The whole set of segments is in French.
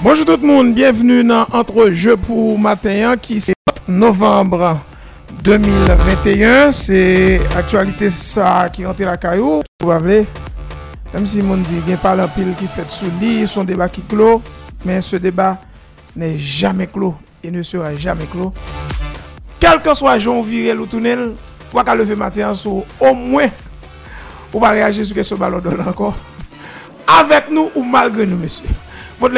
Bonjour tout le monde, bienvenue dans Entre-jeux pour matin qui c'est novembre 2021. C'est actualité ça qui rentre la caillou. Même si mon dit qu'il pas en pile qui fait sous lit, son débat qui clôt, mais ce débat n'est jamais clos et ne sera jamais clos. Quel que soit Jean Virel ou Tunnel, ou qu'à lever matin sur au moins, ou va réagir sur ce ballon d'or encore. Avec nous ou malgré nous, messieurs. Comme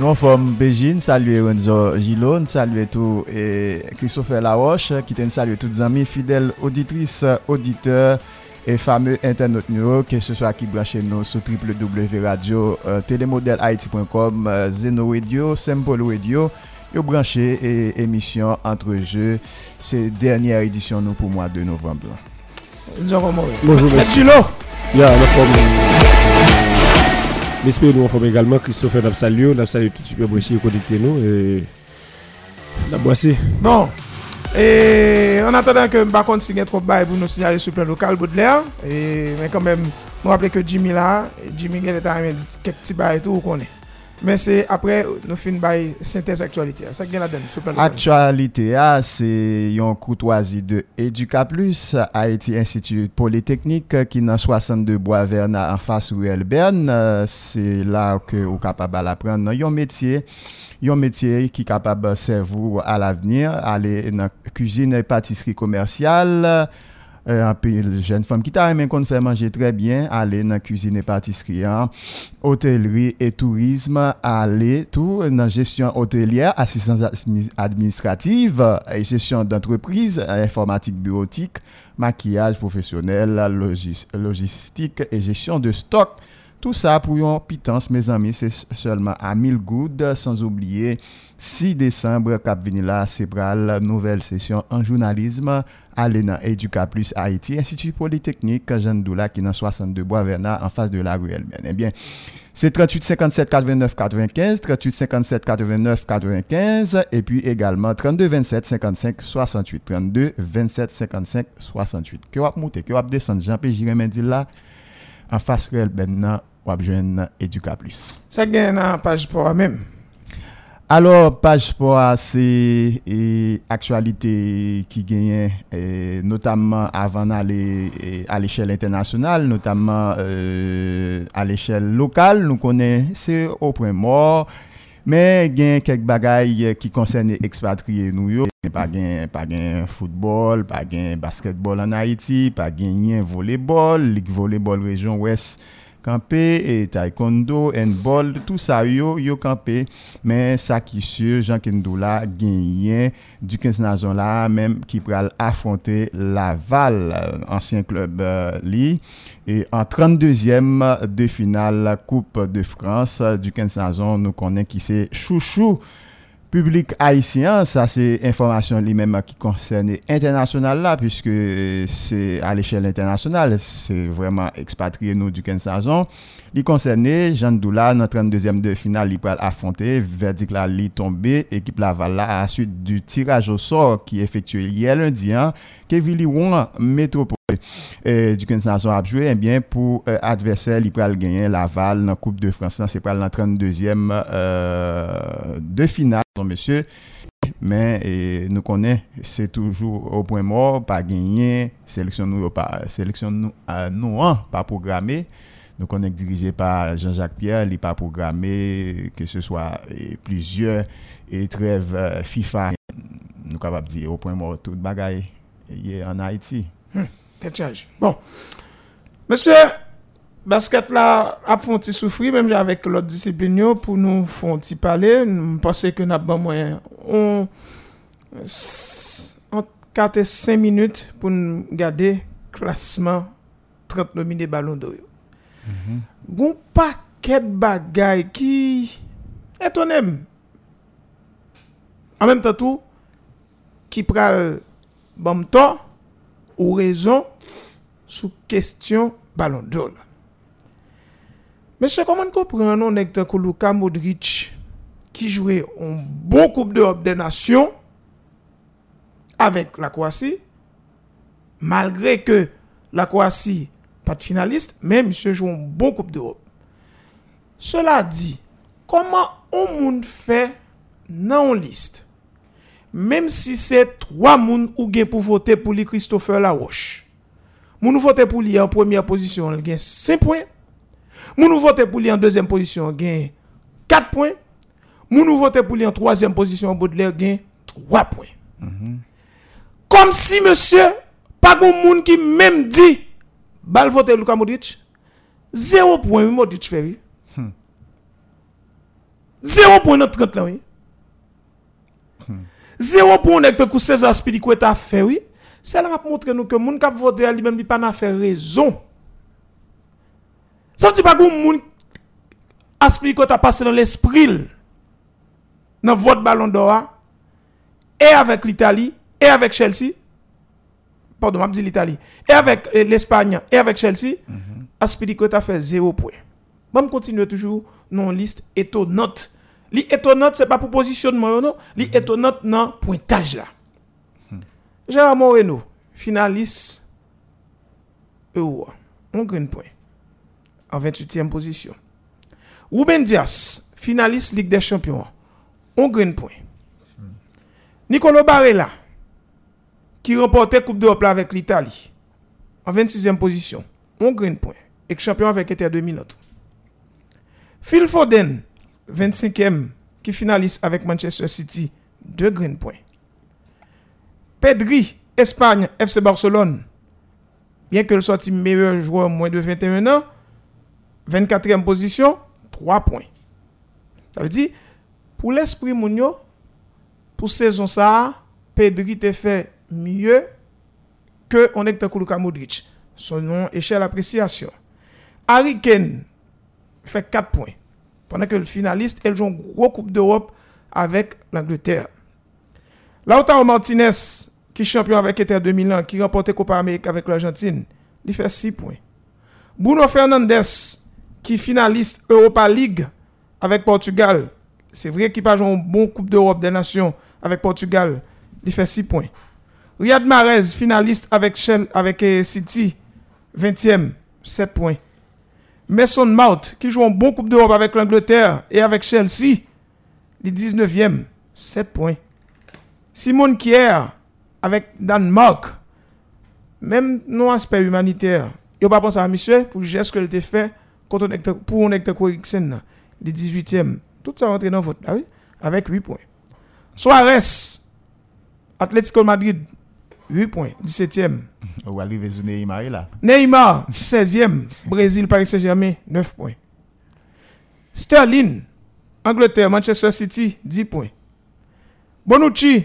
nous sommes Bégine, saluer Renzo Gilon, saluer tout et Christopher Laroche, qui t'en saluer toutes les amis fidèles auditrices, auditeurs et fameux internautes nous, que ce soit qui branche nous sur www.radio, euh, télémodèlehaïti.com, euh, Zeno Radio, Symbol Radio, yo branché et émission entre jeux, c'est dernière édition nous pour mois de novembre. Bonjour, monsieur. Yeah, J'espère nous en également Christophe Napsalio, Napsalio tout super branché connecté nous et la boissé. Bon. Et en attendant que contre signe trop bas pour nous signaler sur le plan local Baudelaire et mais quand même nous rappeler que Jimmy là, Jimmy il était quelques petits et tout qu'on Men se apre nou fin bay sintez aktualite a, sak gen la den sou plan lokal. Aktualite a, se yon koutwazi de Eduka Plus, Haiti Institut Polytechnique ki nan 62 Boisverna an fas ou el Bern, se la ke ou kapab al apren nan yon metye, yon metye ki kapab servou al avenir, ale nan kuzine patisri komersyal, apil jen fam ki ta remen kon fè manje tre bien, ale nan kuzine patisriyan, hotelri et tourisme, ale tou nan jesyon hotelier, asistans administrativ, jesyon d'entreprise, informatik bureautik, makiyaj profesyonel, logis, logistik, et jesyon de stok. Tout sa pou yon pitans, me zami, se solman a 1000 goud, sans oubliye 6 Desembre, kap vini la, se pral nouvel sesyon an jounalisme à l'ENA Educa Plus Haïti, Institut Polytechnique Jean Doula qui est dans 62 Bois Verna en face de la rue Elben. Eh bien, c'est 38 57 89 95, 38 57 89 95 et puis également 32 27 55 68, 32 27 55 68. Que va monter, que va descendre, Jean-Pierre Jirémen dit là, en face de Elben, ou besoin Educa Plus. Ça gagne en page pour même. Alors, page pour c'est actualité qui gagne, notamment avant d'aller à l'échelle internationale, notamment euh, à l'échelle locale. Nous connaissons, au point mort. Mais il y a quelques bagailles qui concernent les expatriés. Nous, pas de football, pas de basketball en Haïti, pas de volleyball, ligue volleyball région ouest campé et taekwondo, handball, tout ça yo yo campé. Mais ça qui sûr Jean Kendoula gagné du 15 nation là même qui pral affronter Laval euh, ancien club euh, li. Et en 32e de finale Coupe de France du 15 nation nous connaissons qui c'est Chouchou public haïtien, ça c'est information lui-même qui concerne international là, puisque c'est à l'échelle internationale, c'est vraiment expatrié nous du 15 saison. Il concerne Jean Doula, notre 32e de finale, il peut affronter, verdict là, il tombé, équipe Laval là, à la suite du tirage au sort qui est effectué hier lundi, hein, Kevin Liwan, métropole. Eh, eh euh, du Kinsanson ap jwe, ebyen eh pou euh, adversel li pral genyen Laval nan Koupe de France nan se pral nan 32e euh, de final. Don monsye, men eh, nou konen se toujou ou pwen mor pa genyen, seleksyon nou, euh, pa, seleksyon nou, euh, nou an pa programe. Nou konen dirije pa Jean-Jacques Pierre, li pa programe ke se swa eh, plizye etrev euh, FIFA. Nou kapap di ou pwen mor tout bagay ye an eh, Haiti. Hmm. Bon, monsieur, basket là a font souffrir même avec l'autre discipline pour nous font parler. Nous pensons que nous avons moins on, on 4 et 5 minutes pour nous garder classement 30 nominés ballons d'or. Mm -hmm. paquet de bagailles qui étonné. En même temps tout qui pral bon temps ou raison sous question ballon d'or. Monsieur, comment comprenons que Luka Modric qui jouait un bon Coupe d'Europe des Nations avec la Croatie, malgré que la Croatie pas de finaliste, mais monsieur joue un bon Coupe d'Europe. Cela dit, comment on moun fait dans une liste? Même si c'est trois moun ou gen pour voter pour lui Christopher Laroche. Moun voter pour lui en première position, il gagne 5 points. Moun voter pour lui en deuxième position, il gagne 4 points. Moun voter pour lui en troisième position, Baudelaire gagne 3 points. Comme si monsieur, pas bon moun qui même dit, bal voter Luka Modric, 0 point Modric fait. oui. 0 point dans 30 là, oui. 0 point avec te César Spilicueta fait, oui. C'est là pour montrer nous que moun kap voter à lui-même, pas n'a fait raison. Ça veut dire pas que moun Aspilicueta passé dans l'esprit dans votre ballon d'or hein, et avec l'Italie et avec Chelsea. Pardon m'a dit l'Italie. Et avec euh, l'Espagne et avec Chelsea. Aspilicueta fait 0 point. Bon me continuer toujours non liste étonnante li étonnante c'est pas pour positionnement non? Li étonnante dans pointage là. Gérard Moreno finaliste Euro on gagne point. En 28e position. Ruben Dias finaliste Ligue des Champions. On gagne point. Nicolo Barella, qui remportait Coupe d'Europe avec l'Italie, en 26e position, on gagne point. Et champion avec Inter 2000 autres. Phil Foden, 25e, qui finaliste avec Manchester City, 2 graines points. Pedri, Espagne, FC Barcelone, bien que le sorti meilleur joueur moins de 21 ans, 24e position, 3 points. Ça veut dire, pour l'esprit Mounio, pour saison ça, Pedri te fait mieux que on est Luka Modric. Son nom échelle appréciation. Harry Kane fait 4 points. Pendant que le finaliste, elle joue une gros Coupe d'Europe avec l'Angleterre. Lautaro Martinez, qui est champion avec Inter 2001, qui remporte Copa América avec l'Argentine, il fait 6 points. Bruno Fernandes, qui est finaliste Europa League avec Portugal, c'est vrai qu'il pas joué une bonne Coupe d'Europe des Nations avec Portugal, il fait 6 points. Riyad Mahrez, finaliste avec, avec euh, City, 20e, 7 points. Mason Mount, qui joue une bonne Coupe d'Europe avec l'Angleterre et avec Chelsea, il 19e, 7 points. Simone Kier, avec Danemark, même non aspect humanitaire, il n'a pas pensé à monsieur pour le geste qu'il a fait pour on était Eriksen, le 18e. Tout ça rentre dans votre là, oui, avec 8 points. Suarez, Atlético Madrid, 8 points, 17e. Ou arrive sous Neymar là. Neymar, 16e. Brésil, Paris Saint-Germain, 9 points. Sterling, Angleterre, Manchester City, 10 points. Bonucci,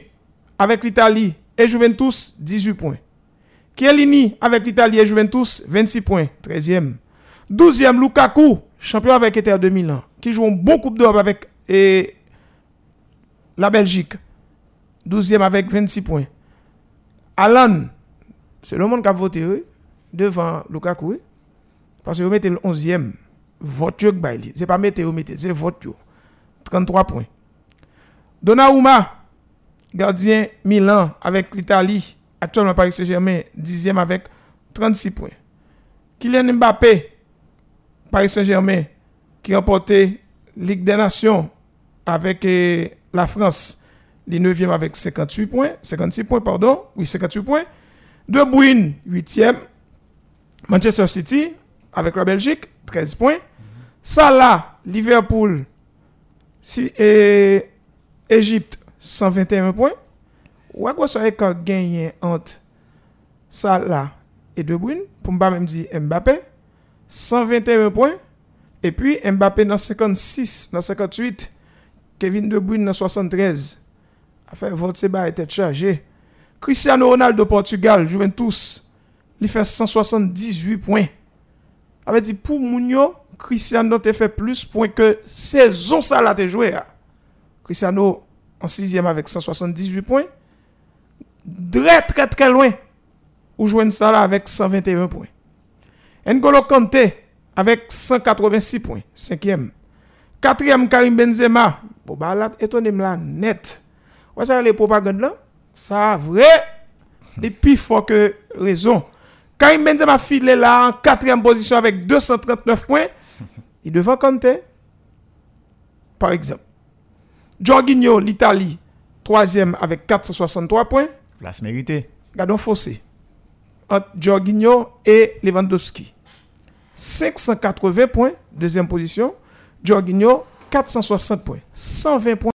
avec l'Italie et Juventus, 18 points. Chiellini, avec l'Italie et Juventus, 26 points, 13e. 12e, Lukaku, champion avec Inter 2000 ans, qui joue une bonne Coupe d'Europe avec et, la Belgique. 12e avec 26 points. Alan, c'est le monde qui a voté oui, devant Lukaku. Parce que vous mettez le 11e. Vote Ce n'est pas mettre vous mettez, c'est vote yo. 33 points. Donnarumma, gardien Milan avec l'Italie, actuellement Paris Saint-Germain, 10e avec 36 points. Kylian Mbappé, Paris Saint-Germain, qui a remporté Ligue des Nations avec euh, la France, les 9e avec 58 points, 56 points, pardon, oui, 58 points. De Bruyne, 8e. Manchester City, avec la Belgique, 13 points. Salah, Liverpool, si, et Égypte, 121 points. Ou à quoi ça est quand gagné entre Salah et De Bruyne, pour ne même dire Mbappé, 121 points. Et puis Mbappé dans 56, dans 58, Kevin De Bruyne dans 73. Enfin, votre sébat était chargé. Cristiano Ronaldo Portugal, Juventus, il fait 178 points. Avait dit pour Mounio, Cristiano te fait plus points que saison ça là te joué. hein. Cristiano en sixième avec 178 points. Très très très loin. Ou jouer ça là avec 121 points. N'Golo Kanté avec 186 points, cinquième. Quatrième, Karim Benzema. Bon, bah là, étonné là, net. Ouais, ça, les propagandes là, ça, vrai, les plus fort que raison. Karim Benzema filé là en quatrième position avec 239 points. Il devant Kanté, par exemple. Jorginho, l'Italie, troisième avec 463 points. Place méritée. Gardons fossé. Entre Jorginho et Lewandowski. 580 points, deuxième position. Jorginho, 460 points. 120 points.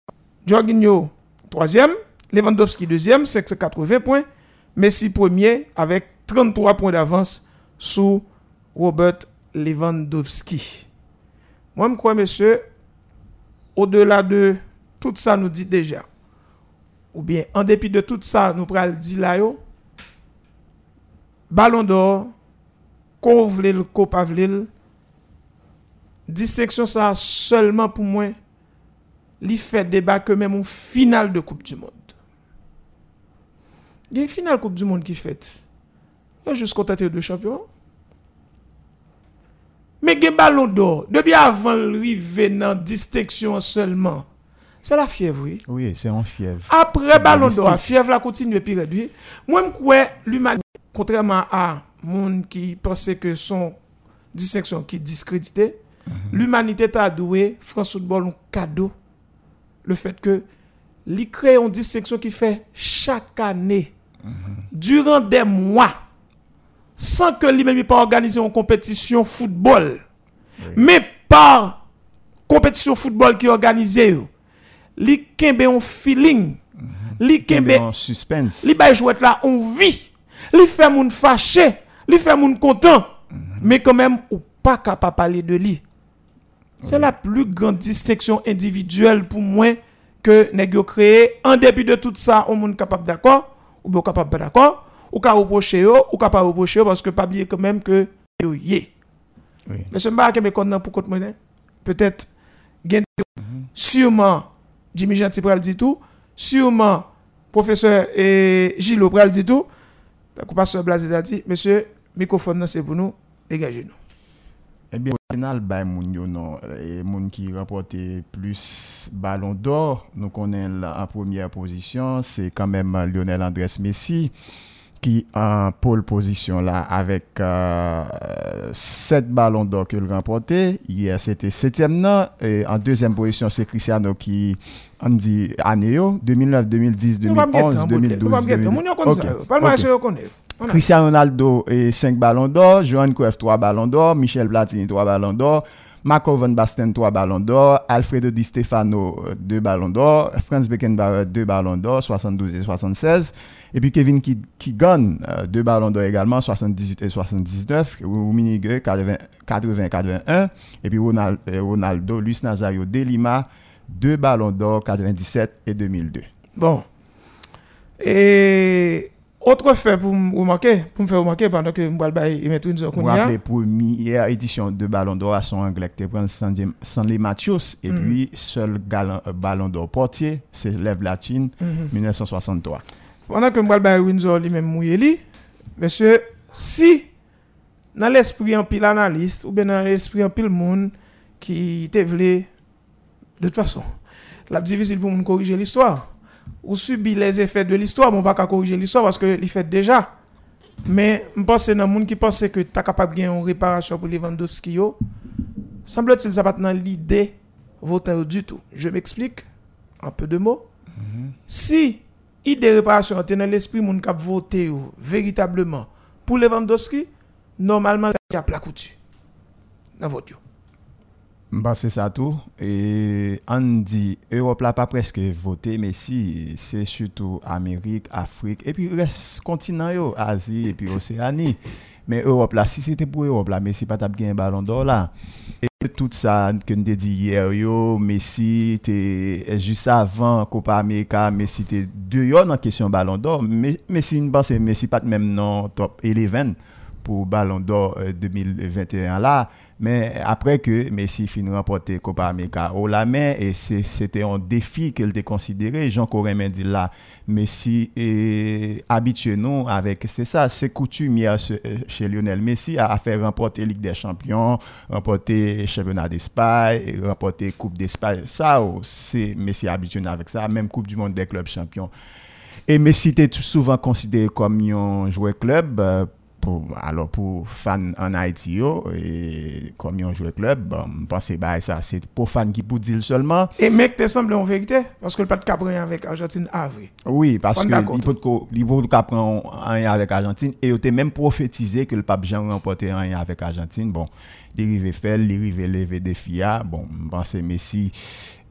Jorginho, troisième. Lewandowski, deuxième, 580 points. Messi, premier, avec 33 points d'avance sous Robert Lewandowski. Moi, je crois, monsieur, au-delà de tout ça, nous dit déjà, ou bien en dépit de tout ça, nous prenons dit là, yo, Ballon d'or, qu'on vle, distinction ça seulement pour moi, li fait débat que même au final de Coupe du Monde. Il y a une finale Coupe du Monde qui fait. Il y a juste contenté de champion. Mais il y a ballon d'or. Depuis avant l'arrivée dans distinction seulement. C'est la fièvre, oui. Oui, c'est en fièvre. Après ballon d'or, la fièvre la continue puis réduit. Moi, je crois l'humanité, contrairement à monde qui pensait que son distinction qui discrédité, l'humanité t'a doué France Football un cadeau. Le fait que il crée une distinction qui fait chaque année, durant des mois, sans que lui-même pas organiser une compétition football, mais par compétition football qui est organisée, kembe un feeling, li Kembe kembe en suspense. li bay jouet là on vit li fait moun fâché li fait moun content. Mais quand même ou pas capable parler de lui c'est la plus grande distinction individuelle pour moi que yo créé. En dépit de tout ça on moun capable d'accord ou bien capable pas d'accord ou ka reprocher ou pas reprocher parce que pas oublier quand même que yo yé Oui. Monsieur Mba ke me konnan pour compte monnaie peut-être gen sûrement Jimmy Gentil pral dit tout. Sûrement professeur et pral dit tout. Donc pasteur Blaise a dit monsieur microphone c'est pour nous dégagez nous Eh bien, au final, bah, moun yo non, et moun qui remporté plus ballon d'or, nous connaissons là en première position, c'est quand même euh, Lionel Andrés Messi qui en pole position là avec euh, 7 ballons d'or qu'il remporté. Hier, c'était septième non, et en deuxième position, c'est Cristiano qui on dit année yo, 2009, 2010, Nous pas me guetter, 2011, en bout de- nous 2012, pas me guetter. Moun yo konn ça yo. Palma Ok. yo connaît. On a- Cristiano Ronaldo et 5 ballons d'or, Johan Cruyff 3 ballons d'or, Michel Platini 3 ballons d'or, Marco Van Basten 3 ballons d'or, Alfredo Di Stefano 2 ballons d'or, Franz Beckenbauer 2 ballons d'or, 72 et 76, et puis Kevin Keegan 2 ballons d'or également, 78 et 79, Rummenigge 80 80-81, et puis euh, Ronaldo, Luis Nazario de Lima 2 ballons d'or, 97 et 2002. Bon. Et autre fait pour me remarquer, pour me faire remarquer pendant que m'bral bay et mettre une Vous vous rappelez, première édition de Ballon d'Or à son anglais, qui prend Stanley Matthews, et puis seul euh, Ballon d'Or portier, c'est Lev Latin, 1963. Pendant que m'bral bay Windsor lui même mouillé monsieur, si dans l'esprit en pile analyste ou bien dans l'esprit en pile monde qui te de toute façon, la difficile pour nous corriger l'histoire. Ou subit les effets de l'histoire, mais on va pas corriger l'histoire parce que l'y fait déjà. Mais je pense que dans monde qui pense que tu es capable de une réparation pour Lewandowski, semble-t-il ça pas dans l'idée voter du tout. Je m'explique en peu de mots. Si idée réparation était dans l'esprit moun qui voté véritablement pour Lewandowski, normalement ça a coutu dans vote Basè sa tou, e an di, Europe la pa preske vote, me si, se sütou Amerik, Afrik, epi res kontinant yo, Asi, epi Oseani, men Europe la, si se te pou Europe la, me si patap gen balon do la, e tout sa ken te di yer yo, me si te, e jis avan Kopa Amerika, me si te deyo nan kesyon balon do, me, me si nbase, me si pat menm nan top 11 pou balon do 2021 la, Mais après que Messi finit remporter Copa América au la main, et c'était un défi qu'elle était considéré. Jean Corin dit là, Messi est habitué nous avec, c'est ça, c'est coutumière chez euh, chez Lionel Messi à, faire remporter Ligue des Champions, remporter Championnat d'Espagne, remporter Coupe d'Espagne. Ça, oh, c'est Messi habitué avec ça, même Coupe du Monde des clubs champions. Et Messi était souvent considéré comme un joueur club. Pour alors pour fans en Haïti et comme ils ont joué club bon je pense bah ça c'est pour fans qui pour dire seulement. Et mec, te semble en vérité Parce que le pas de avec Argentine a vrai. oui parce que il peut prendre rien avec Argentine et il même prophétisé que le pape Jean remporter rien avec Argentine. Bon faire il arrivé lever des FIA bon je pense que Messi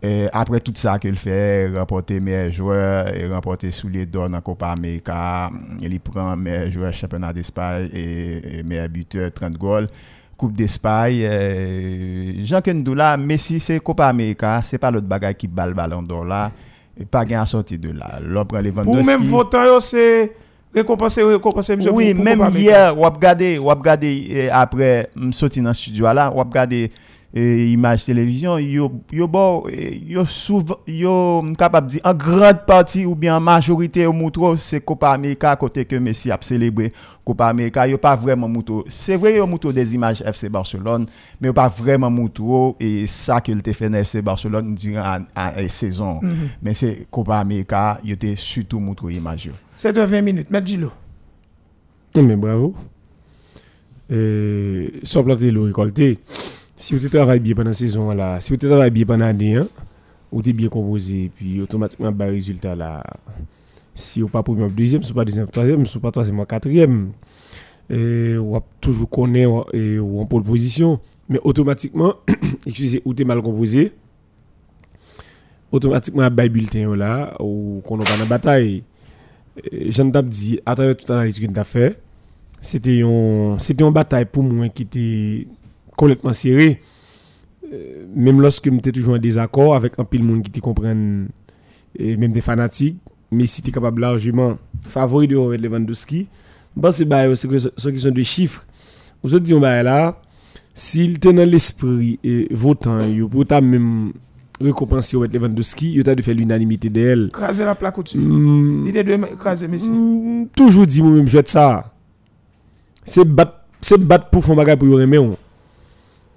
euh, après tout ça qu'il fait, remporter meilleur joueur et remporter soulier d'or dans Copa América, il prend meilleur joueur championnat d'Espagne et, et meilleur buteur 30 goals. Coupe d'Espagne, euh, Jean Kendoula, Messi c'est Copa América, c'est pas l'autre bagaille qui bat le ballon d'or là, et pas gain à sortir de là. L'autre prend Lewandowski. Pour même votant, c'est récompenser, récompenser, monsieur. Oui, pour- même Copa hier, ap gade eh, après m sorti dans studio là, ou ap gade eh, image télévision, yo yo bon, eh, yo souvent yo capable dire en grande partie ou bien en majorité au moutro c'est Copa América côté que Messi a célébré Copa América, yo pas vraiment moutro. C'est vrai yo moutro des images FC Barcelone, mais yo pas vraiment moutro et ça qu'il te fait FC Barcelone durant la la saison. Mhm. Mais c'est Copa América, yo te surtout moutro image. C'est de 20 minutes. Gilo. Non, mais bravo. Euh, sans planter le récolté. Si vous travaillez bien pendant la saison là, si vous travaillez bien pendant l'année, hein, vous êtes bien composé, puis automatiquement, bah, résultat là, si vous pas premier, deuxième, si vous pas deuxième, troisième, si vous pas troisième, quatrième, et vous toujours connaît et ou en pole position, mais automatiquement, excusez, ou t'es mal composé, automatiquement, bah, bulletin là, ou qu'on n'a pas dans bataille. Jean t'a dit, à travers toute l'analyse que tu as fait, c'était une bataille pour moi qui était complètement serrée. Euh, même lorsque j'étais toujours en désaccord avec un pile monde qui te comprennent, et même des fanatiques, mais si tu es capable largement favori de Robert Lewandowski, bah c'est bah, c'est que ce qui sont des chiffres. Vous autres disons bah là, s'il était dans l'esprit et votant, il pour ta même récompenser Robert Lewandowski, il t'a dû faire l'unanimité d'elle. Craser la plaque au-dessus. Mm, L'idée de craser Messi. Mm, toujours dit moi-même je ça c'est battre c'est battre pour faire bagay pour yo remer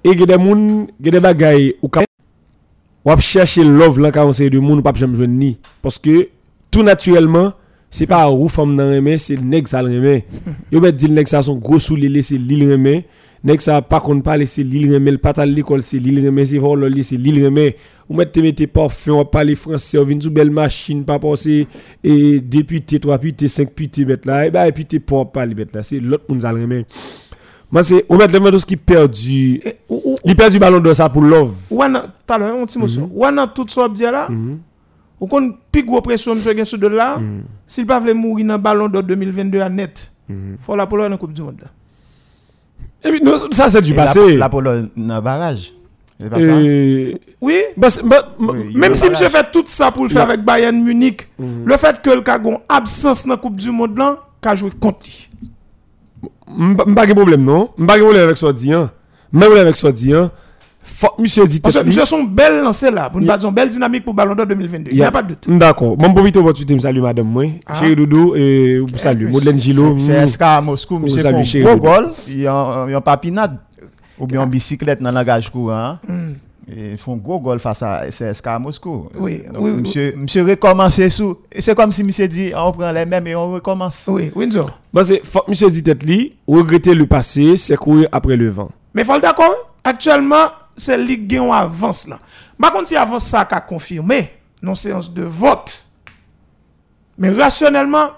et il y a des moun des bagay ou ka ou ap chercher love là quand on sait de moun ou pas jamais joindre ni. Parce que tout naturellement c'est pas ou femme nan remer c'est nèg ça le remer yo met dit nèg ça son gros soulier c'est l'île remer nèg ça pas qu'on parler c'est l'île remer le pas à l'école c'est l'île remer c'est vol li c'est l'île remer ou mettre te mettez parfum on parler français on vient sous belle machine pas passer et député trois députés cinq députés mettre là et bah et puis t'es pas parler mettre là c'est l'autre monde ça le remer moi c'est on met Lewandowski perdu. Ou, ou, il perd du ballon d'or ça pour love. Ou, an- tout à l'heure, un petit mot sur- ou an tout ça dire là, ou qu'on plus gros pression monsieur gen sur de là, s'il pas veut mourir dans ballon d'or 2022 à net, faut la Pologne en Coupe du monde. Là. et puis non, ça c'est du Et la- passé. La, Pologne dans barrage. C'est pas ça? Euh, Oui, bah, bah, Oui, même il si monsieur fait tout ça pour le faire Non. avec Bayern Munich, Mhm. le fait que le cas gon absence dans la Coupe du monde là, qu'a joué contre m'pa gen problème non? M'pa gen problème avec ça dit hein problème avec ça dit hein monsieur dit Parce que monsieur son belle lancé là, pour nous dire belle dynamique pour ballon d'or 2022. Il n'y a pas de doute. D'accord. Bon, profite opportunité, me salue madame moi. Ah. Chéri Doudou, et vous salue. Eh, Madeleine Gilo. C'est mm. SK à Moscou, Vous monsieur vous. gol, il y a a papinade ou bien en bicyclette dans le langage courant. Ils font gros gol face à CSK à Moscou. Oui, Donc, oui, oui. monsieur, monsieur recommence sous. C'est comme si monsieur dit, on prend les mêmes et on recommence. Oui, Windsor. Bon, monsieur dit tête li, regretter le passé, c'est courir après le vent. Mais faut d'accord, actuellement, c'est Ligue Gain avance là. Par contre, si avance ça qu'a confirmé, non séance de vote. Mais rationnellement,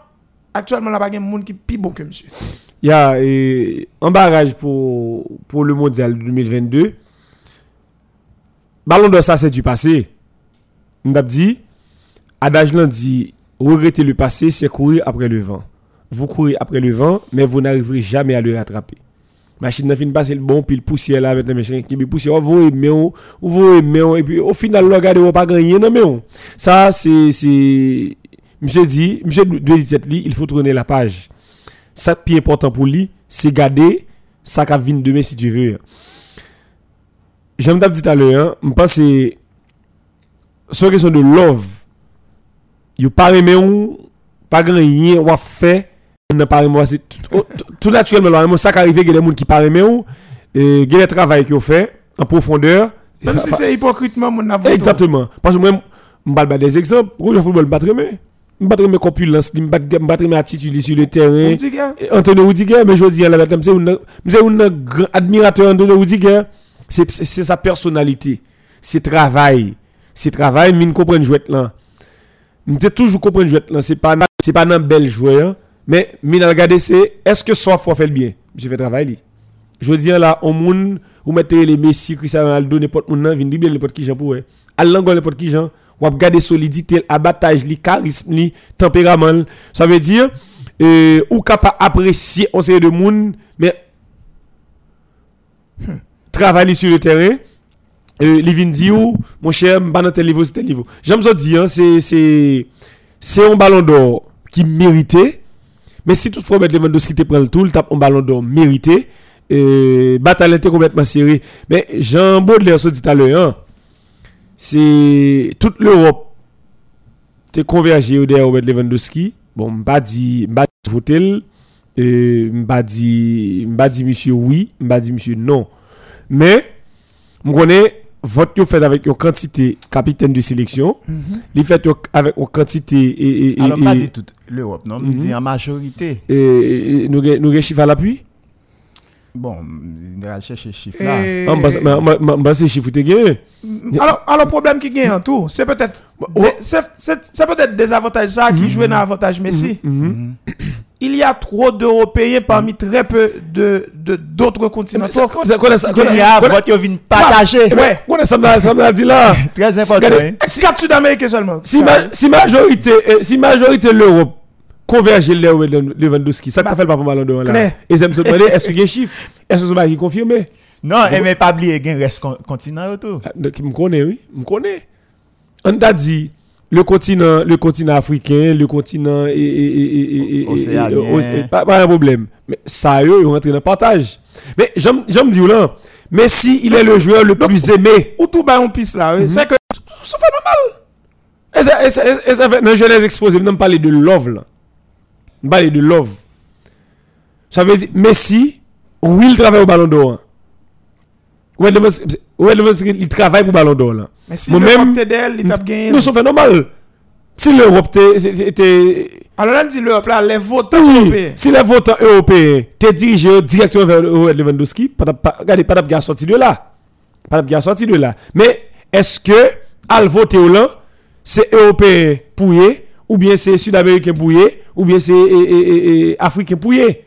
actuellement, là, pas de monde qui est plus bon que monsieur. Il y a euh, un barrage pour, pour le mondial 2022. Ballon d'or, ça, c'est du passé. On dit, adage dit, regretter le passé, c'est courir après le vent. Vous courez après le vent, mais vous n'arriverez jamais à le rattraper. Machine n'a fini passer le bon, puis le poussière là, avec le machin qui poussière, vous aimez, vous aimez, et puis au final, vous regardez, vous pas gagné, non, mais. Ça, c'est, c'est, monsieur dit, monsieur doit dire il faut tourner la page. Ça qui est important pour lui, c'est garder ça qui vient demain si tu veux. J'aime t'as dit tout à l'heure, je pense que c'est la question de love. You pas aimé ou pas grand rien ou fait n'a pas aimé c'est tout, tout naturellement ça qui arrive il y a des gens qui pas aimé ou et il y a des travail qui ont fait en profondeur. Même si c'est hypocritement mon avocat. Exactement. Parce que moi, je vais des exemples. Le football pas aimé M'battre mes corpulence, li m'battre m'battre mes attitudes sur le terrain. Antonio Rudiger, mais je dis à c'est un admirateur d'Antonio Rudiger. C'est sa personnalité, c'est travail, c'est travail, mine comprendre jouet là. M'te toujours comprendre jouet là, c'est pas c'est pas un bel joueur, hein. mais mine regarder c'est est-ce que soit fois fait le bien? J'ai fait travail. Je dire là, au monde, vous mettez les Messi, Cristiano Ronaldo, n'importe nan, vin di bien n'importe qui j'en pour, à l'angle n'importe qui j'en, ou ap gade solidité, abattage, li, charisme, li, tempérament. Ça veut dire, euh, ou capable apprécier on série de monde, mais travailler sur le terrain, euh, li vin di ou, mon cher, m'ba nan tel niveau, c'est tel niveau. J'aime ça dire, hein, c'est, un ballon d'or qui méritait, mais si toutefois Robert Lewandowski te prend le tout, il tape un ballon d'or mérité, euh, bataille était complètement serrée. Mais Jean Baudelaire se dit à l'heure, hein, c'est toute l'Europe te convergé derrière Robert Lewandowski. Bon, m'pa dit, dit voter, euh, m'pa dit, m'pa dit monsieur oui, m'pa dit monsieur non. Mais, m'connais, vote yo fait avec une quantité capitaine de sélection, il fait avec une quantité et, et, et- Alors, pas dit toute l'Europe, non? Mhm. dit en majorité. et- et- nous gen chiffre à l'appui? Bon, on va chercher chiffre là. Ah, m'ba- m'ba- m'ba- m'ba- m'ba c'est chiffre te gen. Alors, alors, problème qui gagne en tout, c'est peut-être des- c'est peut-être des avantages ça qui jouent dans l'avantage Messi il y a trop d'Européens parmi très peu d'autres de, continents. Il y a vote qui vient. Oui, ça. Très important. Hein. Sud-Américains. Si majorité, euh, si l'Europe converger Lewandowski, ça t'a bah, fait pas mal devant là. Et me demandé, est-ce qu'il y a un chiffre? Est-ce que confirmé? Non, mais pas oublier, il y a continent autour. Ah, je connais, oui, je connais. On t'a dit le continent le continent africain, le continent et, pas, pas un problème. Mais ça yo, ils rentrent dans le partage. Mais j'aime dire là, Messi, il est le joueur le plus aimé. Ou tout bas on pisse là. oui. C'est que Ça fait normal. Et ça, fait, dans jeunesse exposé, nous parler de love là. Nous parler de love. Ça veut dire, Messi, oui, il travaille au ballon d'or. Ouais, il travaille pour ballon d'or là. mais si l'Europe t'aide, il tape gagné. Nous, fait normal. Si l'Europe était- était. Alors là, dit l'Europe là, les votants européens. si les votants européens te dirigent directement vers Lewandowski, regardez, pas de sorti de là. Pas de sorti de là. Mais est-ce que, al voter au là, c'est européen pouillé, ou bien c'est sud-américain pouillé, ou bien c'est africain pouillé?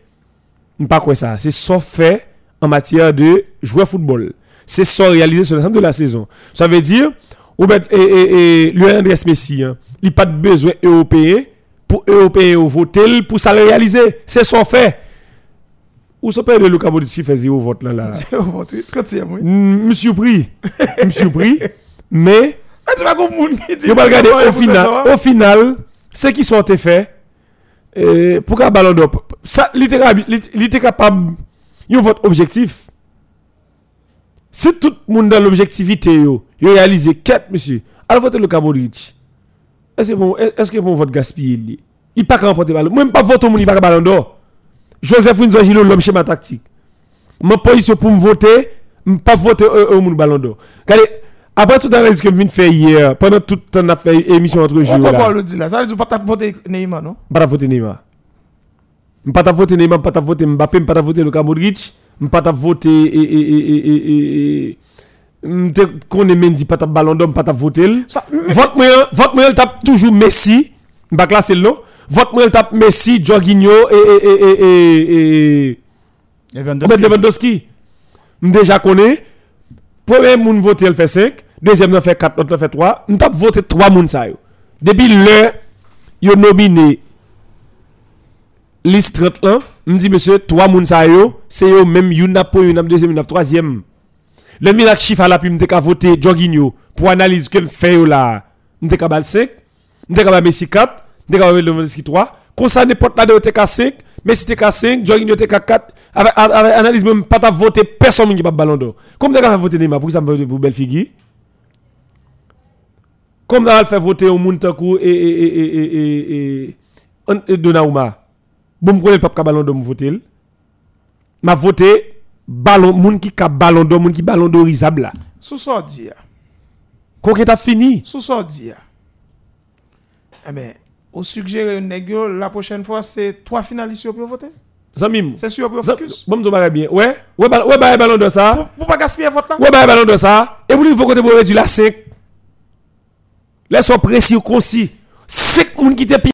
Pas quoi ça. C'est ça fait en matière de jouer football. C'est ça réalisé sur l'ensemble de la saison. Ça veut dire, Robert et, et, et Lionel Andrés Messi, hein, il n'a pas de besoin européen pour européen voter pour ça le réaliser. C'est ça fait. Ou ça peut être Luka Modric qui fait zéro vote là. là. Vote, quatrième, oui. Mm, Monsieur pris. Monsieur pris. Mais, Ah, tu vas dit. je vais regarder au final, au final, ce qui sont fait, euh, pour qu'un ballon d'or, ça, il était capable, il était capable, il y a votre objectif. Si tout le monde dans l'objectivité, yo, yo réalisé quatre, monsieur, alors votez le Modric. Est-ce que bon, est-ce que bon vote gaspiller li? Il pas qu'à remporter ballon. Même pas voter il pas qu'à ballon d'or. Joseph Winzo Gilo l'homme schéma tactique. Mon position pour me voter, me pas voter au mon ballon d'or. Regardez, après tout l'analyse que je viens de faire hier, pendant tout le temps a fait émission entre jours pas là, le dire là? Ça veut dire pas voté Neymar, non? pas voter Neymar. Je pas ta voter Neymar, pas ta voter Mbappé, pas ta voter Luka Modric, pas ta voter et et et et m'te connaît Mendy pas ta ballon d'or, pas ta voter. Ça, Vote moi, vote moi, elle tape toujours Messi. Bah classer le nom. Vote moi, tape Messi, Jorginho et et et et et Lewandowski. Déjà connais. Premier moun vote elle fait 5, deuxième nan fait 4, l'autre fait 3. M tape voter 3 moun sa yo. Depuis le yo nominé liste 30 là, me dit monsieur, trois moun sa yo, c'est yo même une pour une deuxième, une troisième. Le miracle chiffre à la puis m'te ka voter Jorginho pour analyse que fait yo là. M'te ka bal 5, m'te ka bal Messi 4, m'te ka bal Lewandowski 3. Comme ça n'importe là de te ka 5, Messi te ka 5, Jorginho te ka 4. Avec, analyse même pas ta voter personne qui pas ballon d'or. Comme t'es ka voter Neymar pour ça me pour belle figure. Comme t'as fait voter au monde et et et et et, et, et, et Donnarumma. Bon me connaît pas ballon d'or me voter. M'a voté ballon moun qui ka ballon d'or, moun qui ballon d'or risable là. sous ça dit. Quand que t'as fini? Sous ça. Eh ben, Ou suggérer une négo, la prochaine fois, c'est trois finalistes pour voter Zamim. C'est sûr pour focus Bon, dire bien. Ouais, ouais, ba- ouais, bah, ballon de ça. Pour pas gaspiller vote là Ouais, bah, ballon de ça. Et vous, il faut que vous réduire la 5. Laisse-moi précis ou concis. 5 moun qui te.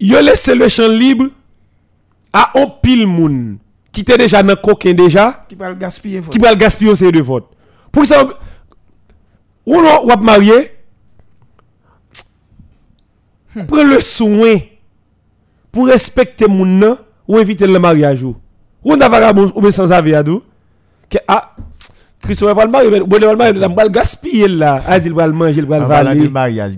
Yo laissé le champ libre à un pile moun qui était déjà dans coquin déjà Qui va le gaspiller vote. qui va le gaspiller ces deux votes. Pour ça, ou non, ou marié, prends le soin pour respecter mon nom ou éviter le mariage. Ou on a vagabond ou sans tout. Que ah, Christophe va le marier, bon, le marier, il va le gaspiller là. A il va le manger, il va le Avant mariage,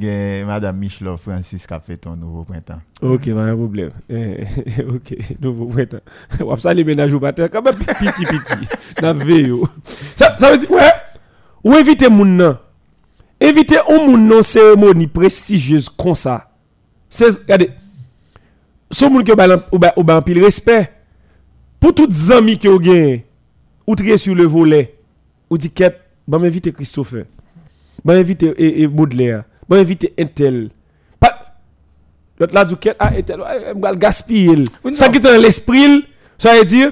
Madame Michelot Francis qui a fait ton nouveau printemps. Ok, pas un problème. Eh, ok, nouveau printemps. On ça les ménages au matin, quand même petit petit. Dans veille. Ça, ça veut dire, ouais, ou éviter moun nan. Éviter un moun nan cérémonie prestigieuse comme ça. C'est, regardez, moun qui ou ou ba en pile respect. Pour toutes amis qui ont gagné, ou trier sur le volet, ou dit qu'est, bah m'inviter Christopher. Bah inviter et, et Baudelaire. Bah inviter Intel. Pas, L'autre là, du quel ah, et tel, ouais, m'gal gaspiller. Ça qui est dans l'esprit, ça veut dire,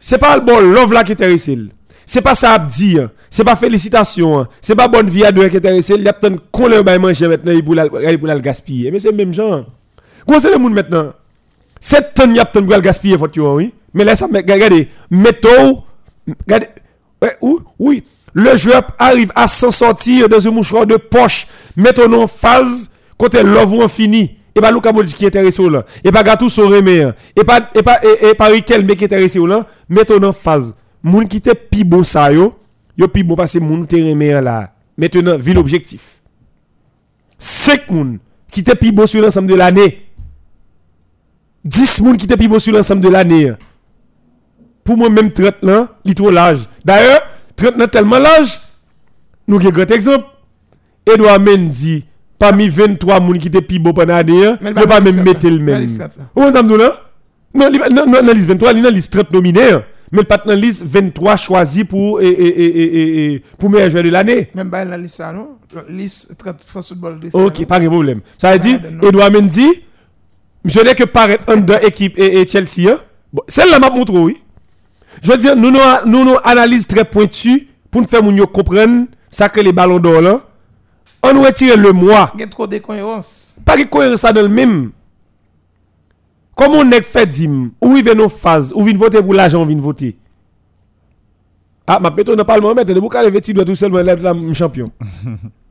c'est pas le bon love là qui est ici. C'est pas ça à dire. C'est pas félicitations. C'est pas bonne vie à deux qui est ici. Il y a peut-être qu'on le bail manger maintenant, il pour le gaspiller. Mais c'est le même genre. Comment c'est le monde maintenant? 7 tonnes, il y a le gaspiller, faut tu oui. Mais mais regardez, métaux, regardez, oui, oui. Le joueur arrive à s'en sortir dans un mouchoir de poche, mettons en phase, ou en fini. Et pas Luka Modric qui est intéressé là. Et pas Gatou Soremé. Et pas, et pas, et, et pas Riquelme qui est intéressé là. Mettons en phase. Moun qui te pi bon ça yo, yo pi bon parce que moun te remé là. Maintenant, ville objectif. 5 moun qui te pi bon sur l'ensemble de l'année. 10 moun qui te pi bon sur l'ensemble de l'année. Pour moi, même 30 là, il trop large. D'ailleurs, 30 là tellement large, nous avons un grand exemple. Edouard Mendy, parmi 23 moun qui te pi bon pendant l'année, ne le pas même mettre le même. on s'amène là? Non, li- non, dans la liste 23, il est dans la liste 30 nominés. hein. Mais pas dans la liste 23 choisis pour, et, et, et, et, et- pour meilleur joueur de l'année. Même pas la liste ça, non? Liste 30 France Football de Ok, pas de problème. Ça veut dire. Edouard Mendy, je n'ai que paraître en deux équipes et, Chelsea. hein. Bon, celle-là m'a montré, oui. Je veux dire, nous nous, nous, nous analyse très pointue pour nous faire comprendre ça que les ballons d'or là. On nous retire le mois. Il y a trop de cohérence. Pas que cohérence ça dans le même. Comme on est fait dim, où il vient nos phases, où vient voter pour l'argent, on vient voter. Ah, ma péto dans le parlement, mais vous allez vêtir tout seul, mais là, champion.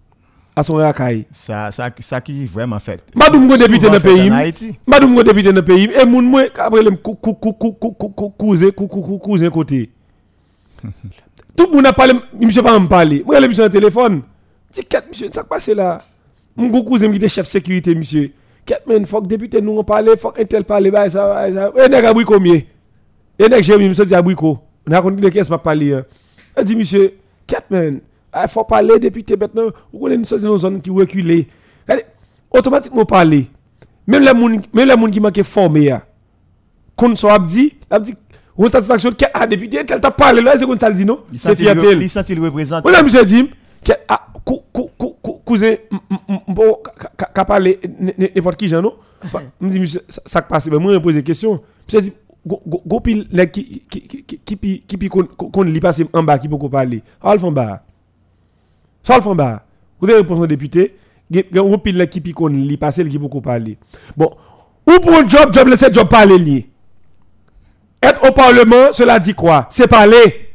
à son racaille. Ça, ça, ça qui vraiment fait. Madou m'go député dans le pays. Madou m'go député dans le pays. Et moun mwen, après le cousin, cousin côté. Tout le monde a parlé, monsieur pas me parler. Moi, monsieur en téléphone. Dis, qu'est monsieur, ça passe là? Mon cousin qui était chef sécurité, monsieur. Qu'est-ce faut que député nous en parle, faut qu'un tel parle, bah, ça, bah, ça. Et n'est-ce abri combien? Et n'est-ce que j'ai mis, monsieur, dit ah, abricot. On a continué de qu'est-ce pas parler. Hein. Elle dit, monsieur, qu'est-ce il faut parler député maintenant vous connaissez une zone qui reculée automatiquement parler même les moun même les moun qui manquent formé qu'on soit dit dit une satisfaction qui a député tel t'a parlé là c'est qu'on t'a dit non c'est fierté il sent il représente voilà monsieur dit que cousin bon qu'a parlé n'importe qui genre non me dit ça passe ben moi question monsieur dit go pile qui qui qui qui qui qu'on li passer en bas qui peut parler alpha en bas ça, le bas. Vous avez répondu député, un pile là, qui, pi qu'on lit passer, qui qu'on parler. Bon, Ou pour un job, job laisser job parler lié. Être au Parlement, cela dit quoi? C'est parler.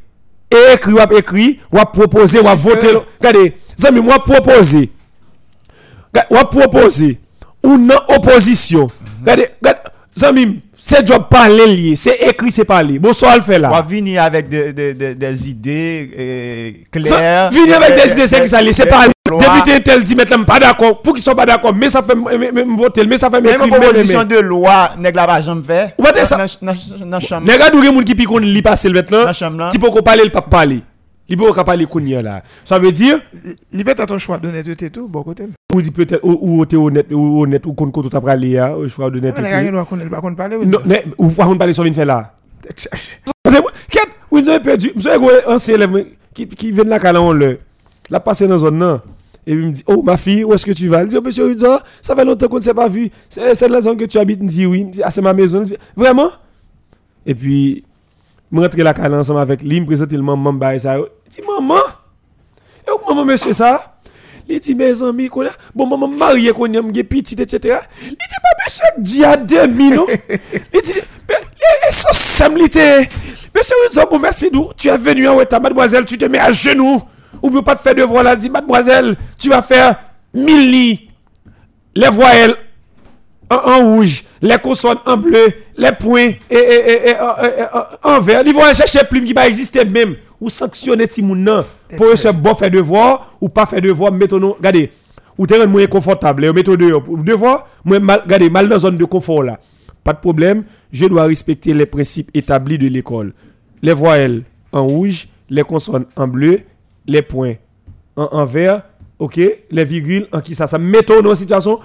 Et écrit, ou écrit, ou proposer, ou voter. Regardez, amis, moi proposer. Ou proposer. Ou non opposition. Regardez, amis, c'est job parler lié. C'est écrit, c'est parler. Bon, soit le fait là. On va venir avec de, de, de, des idées euh, claires. Venir avec des idées, c'est qui ça C'est parler. Député tel dit maintenant pas d'accord pour qu'ils soient pas d'accord mais ça fait voter mais ça fait même proposition de loi nèg la pas jamais fait ou pas ça? Dans chambre nèg a doué moun qui picon li passer le là? Qui peut parler il pas parler? Il peut pas parler kounya là ça veut dire? Il peut être ton choix d'honnêteté tout bon côté ou dit peut-être ou tu honnête ou honnête ou kon kon t'a parler là choix d'honnêteté nèg a connaît pas parler non ou pas parler sur vinn faire là Quête, vous avez perdu, vous avez un élève qui qui vient là quand on le. La passer dans zone là et puis il me dit, oh ma fille, où est-ce que tu vas? Il dit, oh monsieur Rudzor, ça fait longtemps qu'on ne s'est pas vu. C'est la zone que tu habites. Il me dit, oui. Il me dit, ah, c'est ma maison. Vraiment? Et puis, je rentre la calle ensemble avec lui, me présente le maman, bah, ça. Il dit, maman! Et où maman, monsieur, ça il dit, mes amis, quoi, bon, maman mariée, qu'on a une petite, etc. Il dit, pas monsieur, Dieu a demi, non? Il dit, mais, ça, ça me Monsieur Rudzor, merci, nous. Tu es venu en ta mademoiselle, tu te mets à genoux. Ou peut pas te faire devoir là, dit mademoiselle, tu vas faire mille lits, les voyelles en, rouge, les consonnes en bleu, les points et, et, et, en vert. Ils vont chercher plume qui va exister même. Ou sanctionner Timoun pour se bon faire devoir ou pas faire devoir, mettons regardez, ou t'es moins confortable, mettons dehors. Pour devoir, moi, mal, regardez, mal dans zone de confort là. Pas de problème, je dois respecter les principes établis de l'école. Les voyelles en rouge, les consonnes en bleu les points en, vert, ok, les virgules en qui ça, ça mettons dans situation,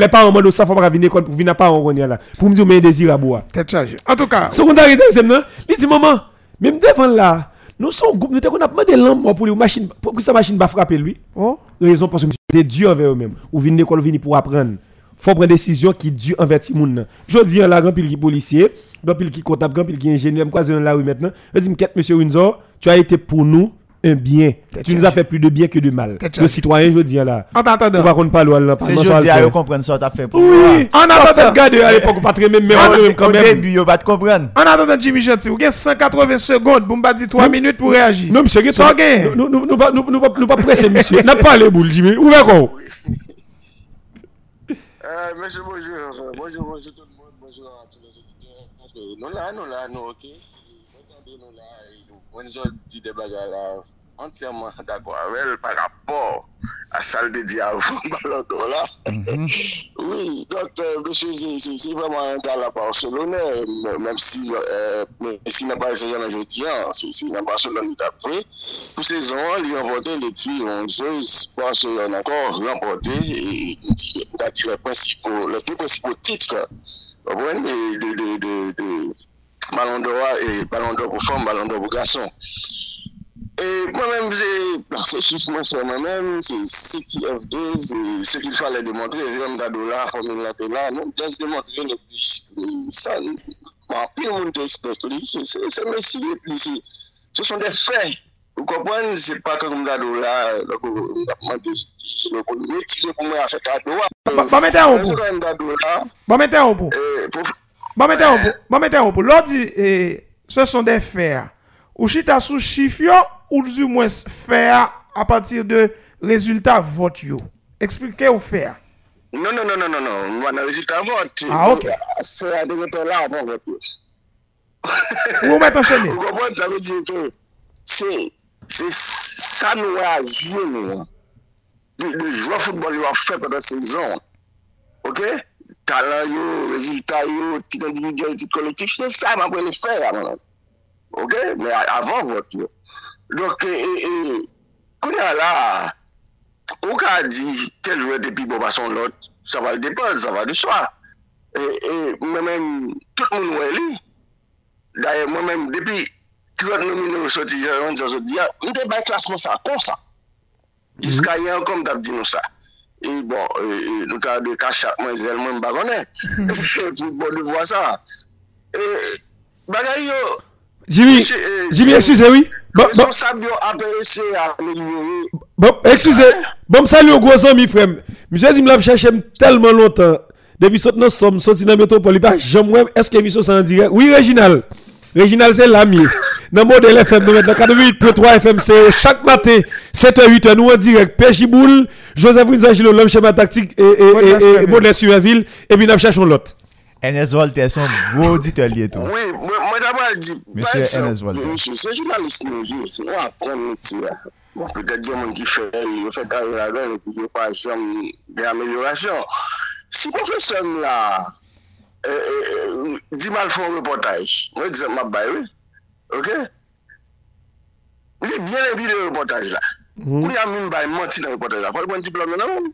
les parents m'ont ça faut pas venir pour venir pas en là, pour me dire mais désir à boire. En tout cas, secondaire c'est non, il dit maman, même devant là, nous sommes groupe, nous avons demandé l'homme pour lui machine pour que sa machine va frapper lui. Oh. Raison parce que c'est dur envers eux-mêmes. Ou venir l'école venir pour apprendre. Faut prendre des décisions qui dure envers tout le monde. Je dis là grand pile qui policier, grand pile qui comptable, grand pile qui ingénieur, me croise maintenant. Je dis monsieur Windsor, tu as été pour nous un bien. Tu nous as fait plus de bien que de mal. Le citoyen, je dis là. En attendant. On va qu'on parle là. C'est je dis à comprendre ça, as fait pour Oui. En attendant, regarde à l'époque, pas très même, mais quand même. Au début, on va te comprendre. En attendant, Jimmy Gentil, vous avez 180 secondes pour me dire 3 minutes pour réagir. Non, monsieur, ça gagne. Nous ne pas presser, monsieur. N'a pas les boules, Jimmy. Ouvert quoi Monsieur, bonjour. Bonjour, bonjour tout le monde. Bonjour à tous les auditeurs. Nous là, nous là, nous, ok. Wenzo di de bagay la entyèman d'akwa avèl par rapport a sal de di avon balon do la. Mhm. Oui, donc, euh, monsieur, c'est vraiment un talent barcelonais, même si euh, si nan pa se jan anjoti an, si nan Barcelona nou tapre, pou sezon an, li remporté l'epi 11, Barcelona akor remporté, et dati le principaux, le tout principaux titre, bon, de balon do a, balon do pou fom, balon do pou gason. E mwen mèm zè, se soufman se mwen mèm, se se ki FD, se ki fwa lè demontre, jèm da do la, fwa mèm la pe la, nou jèm se demontre lè pi, sa, mwen api moun te ekspert li, se mè si lè pi, se son de fèy. Ou kompwen, se pa kon mda do la, lako mdapman de loko mwen, si lè pou mwen a fè kato wap. Bon mète an ou pou? Bon mète an ou pou? Bon, mwen mette yon pou. Lò di, se son de fer. Ou chita sou chif yo, ou du mwen fer a patir de rezultat vot yo. Eksplike ou fer. Non, non, non, non, non, non. Mwen an rezultat vot. Ah, ok. Se a dekote la, mwen vot yo. Ou mwen ton chene? Mwen mwen javè di ke, se, se sa nou a zi nou. Le jwa foutbol yo a fè kwa da sezon. Ok? Ok? talan yo, rezultat yo, tit individuel, tit kolektif, se sa man pou el fè ya man an. Ok? Men avan vot yo. Dok, kounen la, ou ka di tel jwè depi bo bason lot, sa va l depan, sa va de swa. E mwen men, tout moun wè li, daye mwen men, depi, tout moun moun nou soti, mwen te bay klasman sa kon sa. Jiska yon kom tap di nou sa. Et bon, nous avons de cacher moi, je ne sais pas, c'est pour de voir ça. Et, bagaille, Jimmy, Jimmy, excusez, oui. Bon, bon. Bon, excusez. Bon, salut au gros ami, frère. Monsieur dit, me cherché tellement longtemps Depuis saute dans somme, sorti dans métropole, il pas jamais est-ce que l'émission c'est en direct? Oui, Réginal. Réginal c'est l'ami. Dans modèle FM nous maintenant 88.3 FM c'est chaque matin 7h 8h nous en direct Péchiboul, Joseph Winzo Gilo l'homme schéma tactique et et Modèle et Suivaville. modèle Suivaville et puis nous cherchons l'autre. NS Voltaire son gros auditeur lié tout. Oui, moi d'abord je dis, Monsieur exemple, Ernest Walter. Monsieur, c'est journaliste nous, oui, nous apprenons le métier. Bon, peut-être qu'il y a des gens qui font, ils font carrière là, et puis il n'y a pas jamais d'amélioration. Si professeur là, euh, euh, euh, dit mal font un reportage, moi je dis, ma baille, oui, Ok? Li bien epi de reportaj la. Ou ya moun bay manti nan reportaj la. Fwa li pon diplome nan moun.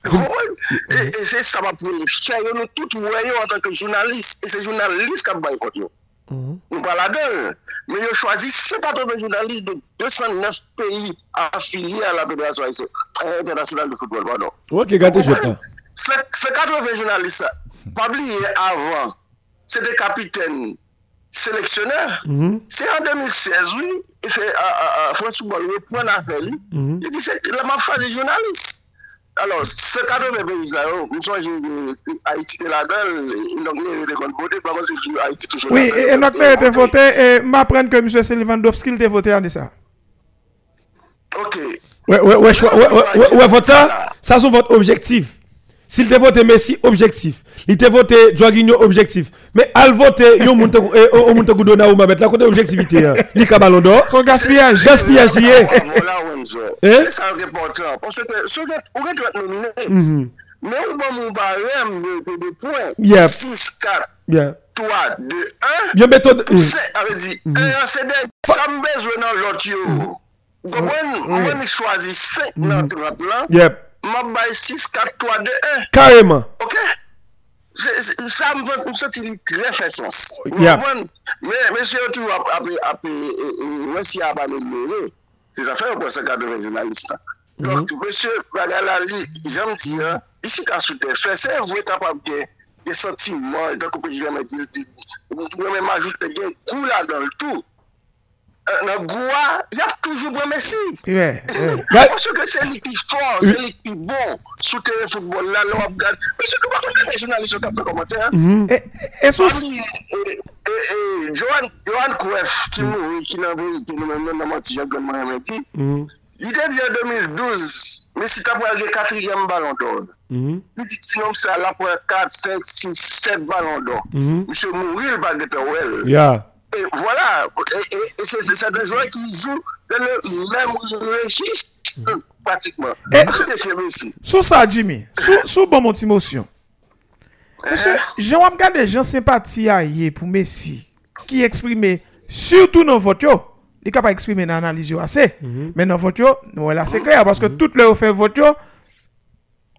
E, e se sa pa pou nou chay yo nou tout wè yo an tanke jounalist. E se jounalist kap bay kont yo. Nou pa la den. Men yo chwazi se pato de jounalist de 209 peyi afiliye a la Fédération Internationale de Football. Ou ki gante jota? Se 80 jounalist sa. Pabli ye avan. Se de kapiten. seleksyoner. Mm -hmm. Se an 2016, oui, François Bollou pou an afe li, e di se leman fwa de jounalist. Alors, se kado mè peyi zay yo, mou son jè Haiti te la bel, inok mè de kon bote, pa kon se jè Haiti toujou la bel. Oui, enok mè te vote, mè apren ke M. Silvandovski te vote an de sa. Ok. Ouè, ouè, ouè, ouè, ouè, ouè, vote sa, sa sou vote objektif. S'il te voté Messi, objectif. Il te voté Joaquinho, objectif. Mais al voter, yon moun te eh, o moun te kou Donnarumma, met la côté objectivité. hein. Li ka ballon d'or. Son gaspillage. Gaspillage lié. Voilà, Wenzo. Eh? C'est ça l'important. Parce que que on va être nominé. Mais on va mon barème de, points. Yep. 6, 4, Bien. 3, 2, 1. Bien méthode. C'est, dit, un c'est des ça me besoin dans l'autre yo. Vous comprenez? On va choisir 5 dans 30 là. Yep. mwen bay 6, 4, 3, 2, 1. Kareman. Ok? Sa mwen soti li tre fesans. Mwen, mwen se yo tou api, mwen si ap ameliore, se sa fè yo konsen kade regionalista. Donk, mwen se bagala li, jan mti ya, isi ka soute fè, se vwe tapap gen, gen sentimen, donk ou pe jivè mè di, mwen mè majoute gen kou la dan l'tou. nan gwa, yap toujou bwen mesi. Monsou ke se li pi for, se li pi bon, sou te foutbol la, lò ap gade. Monsou ke wakon gade jounalist yo kapte komante. E sous... Johan Kouef, ki nou, ki nan vè, ki nou men nan mati jan gwenman yon meti, yi te di an 2012, mesi tap wè gè 4e balon do. Yi ti ti nom sa la pou 4, 5, 6, 7 balon do. Monsou mouri l bagete wèl. Ya. Et voilà, et, et, et c'est des joueurs qui jouent dans le même registre, pratiquement. Et C'est des chez Messi. sous ça, Jimmy, sous, sous bon mon émotion. Monsieur, j'ai regardé des gens sympathie pour Messi, qui exprimaient surtout dans votre yo. Il est capable d'exprimer dans l'analyse assez. Mais dans votre yo, nous, là, c'est clair, parce que tout le fait votre yo,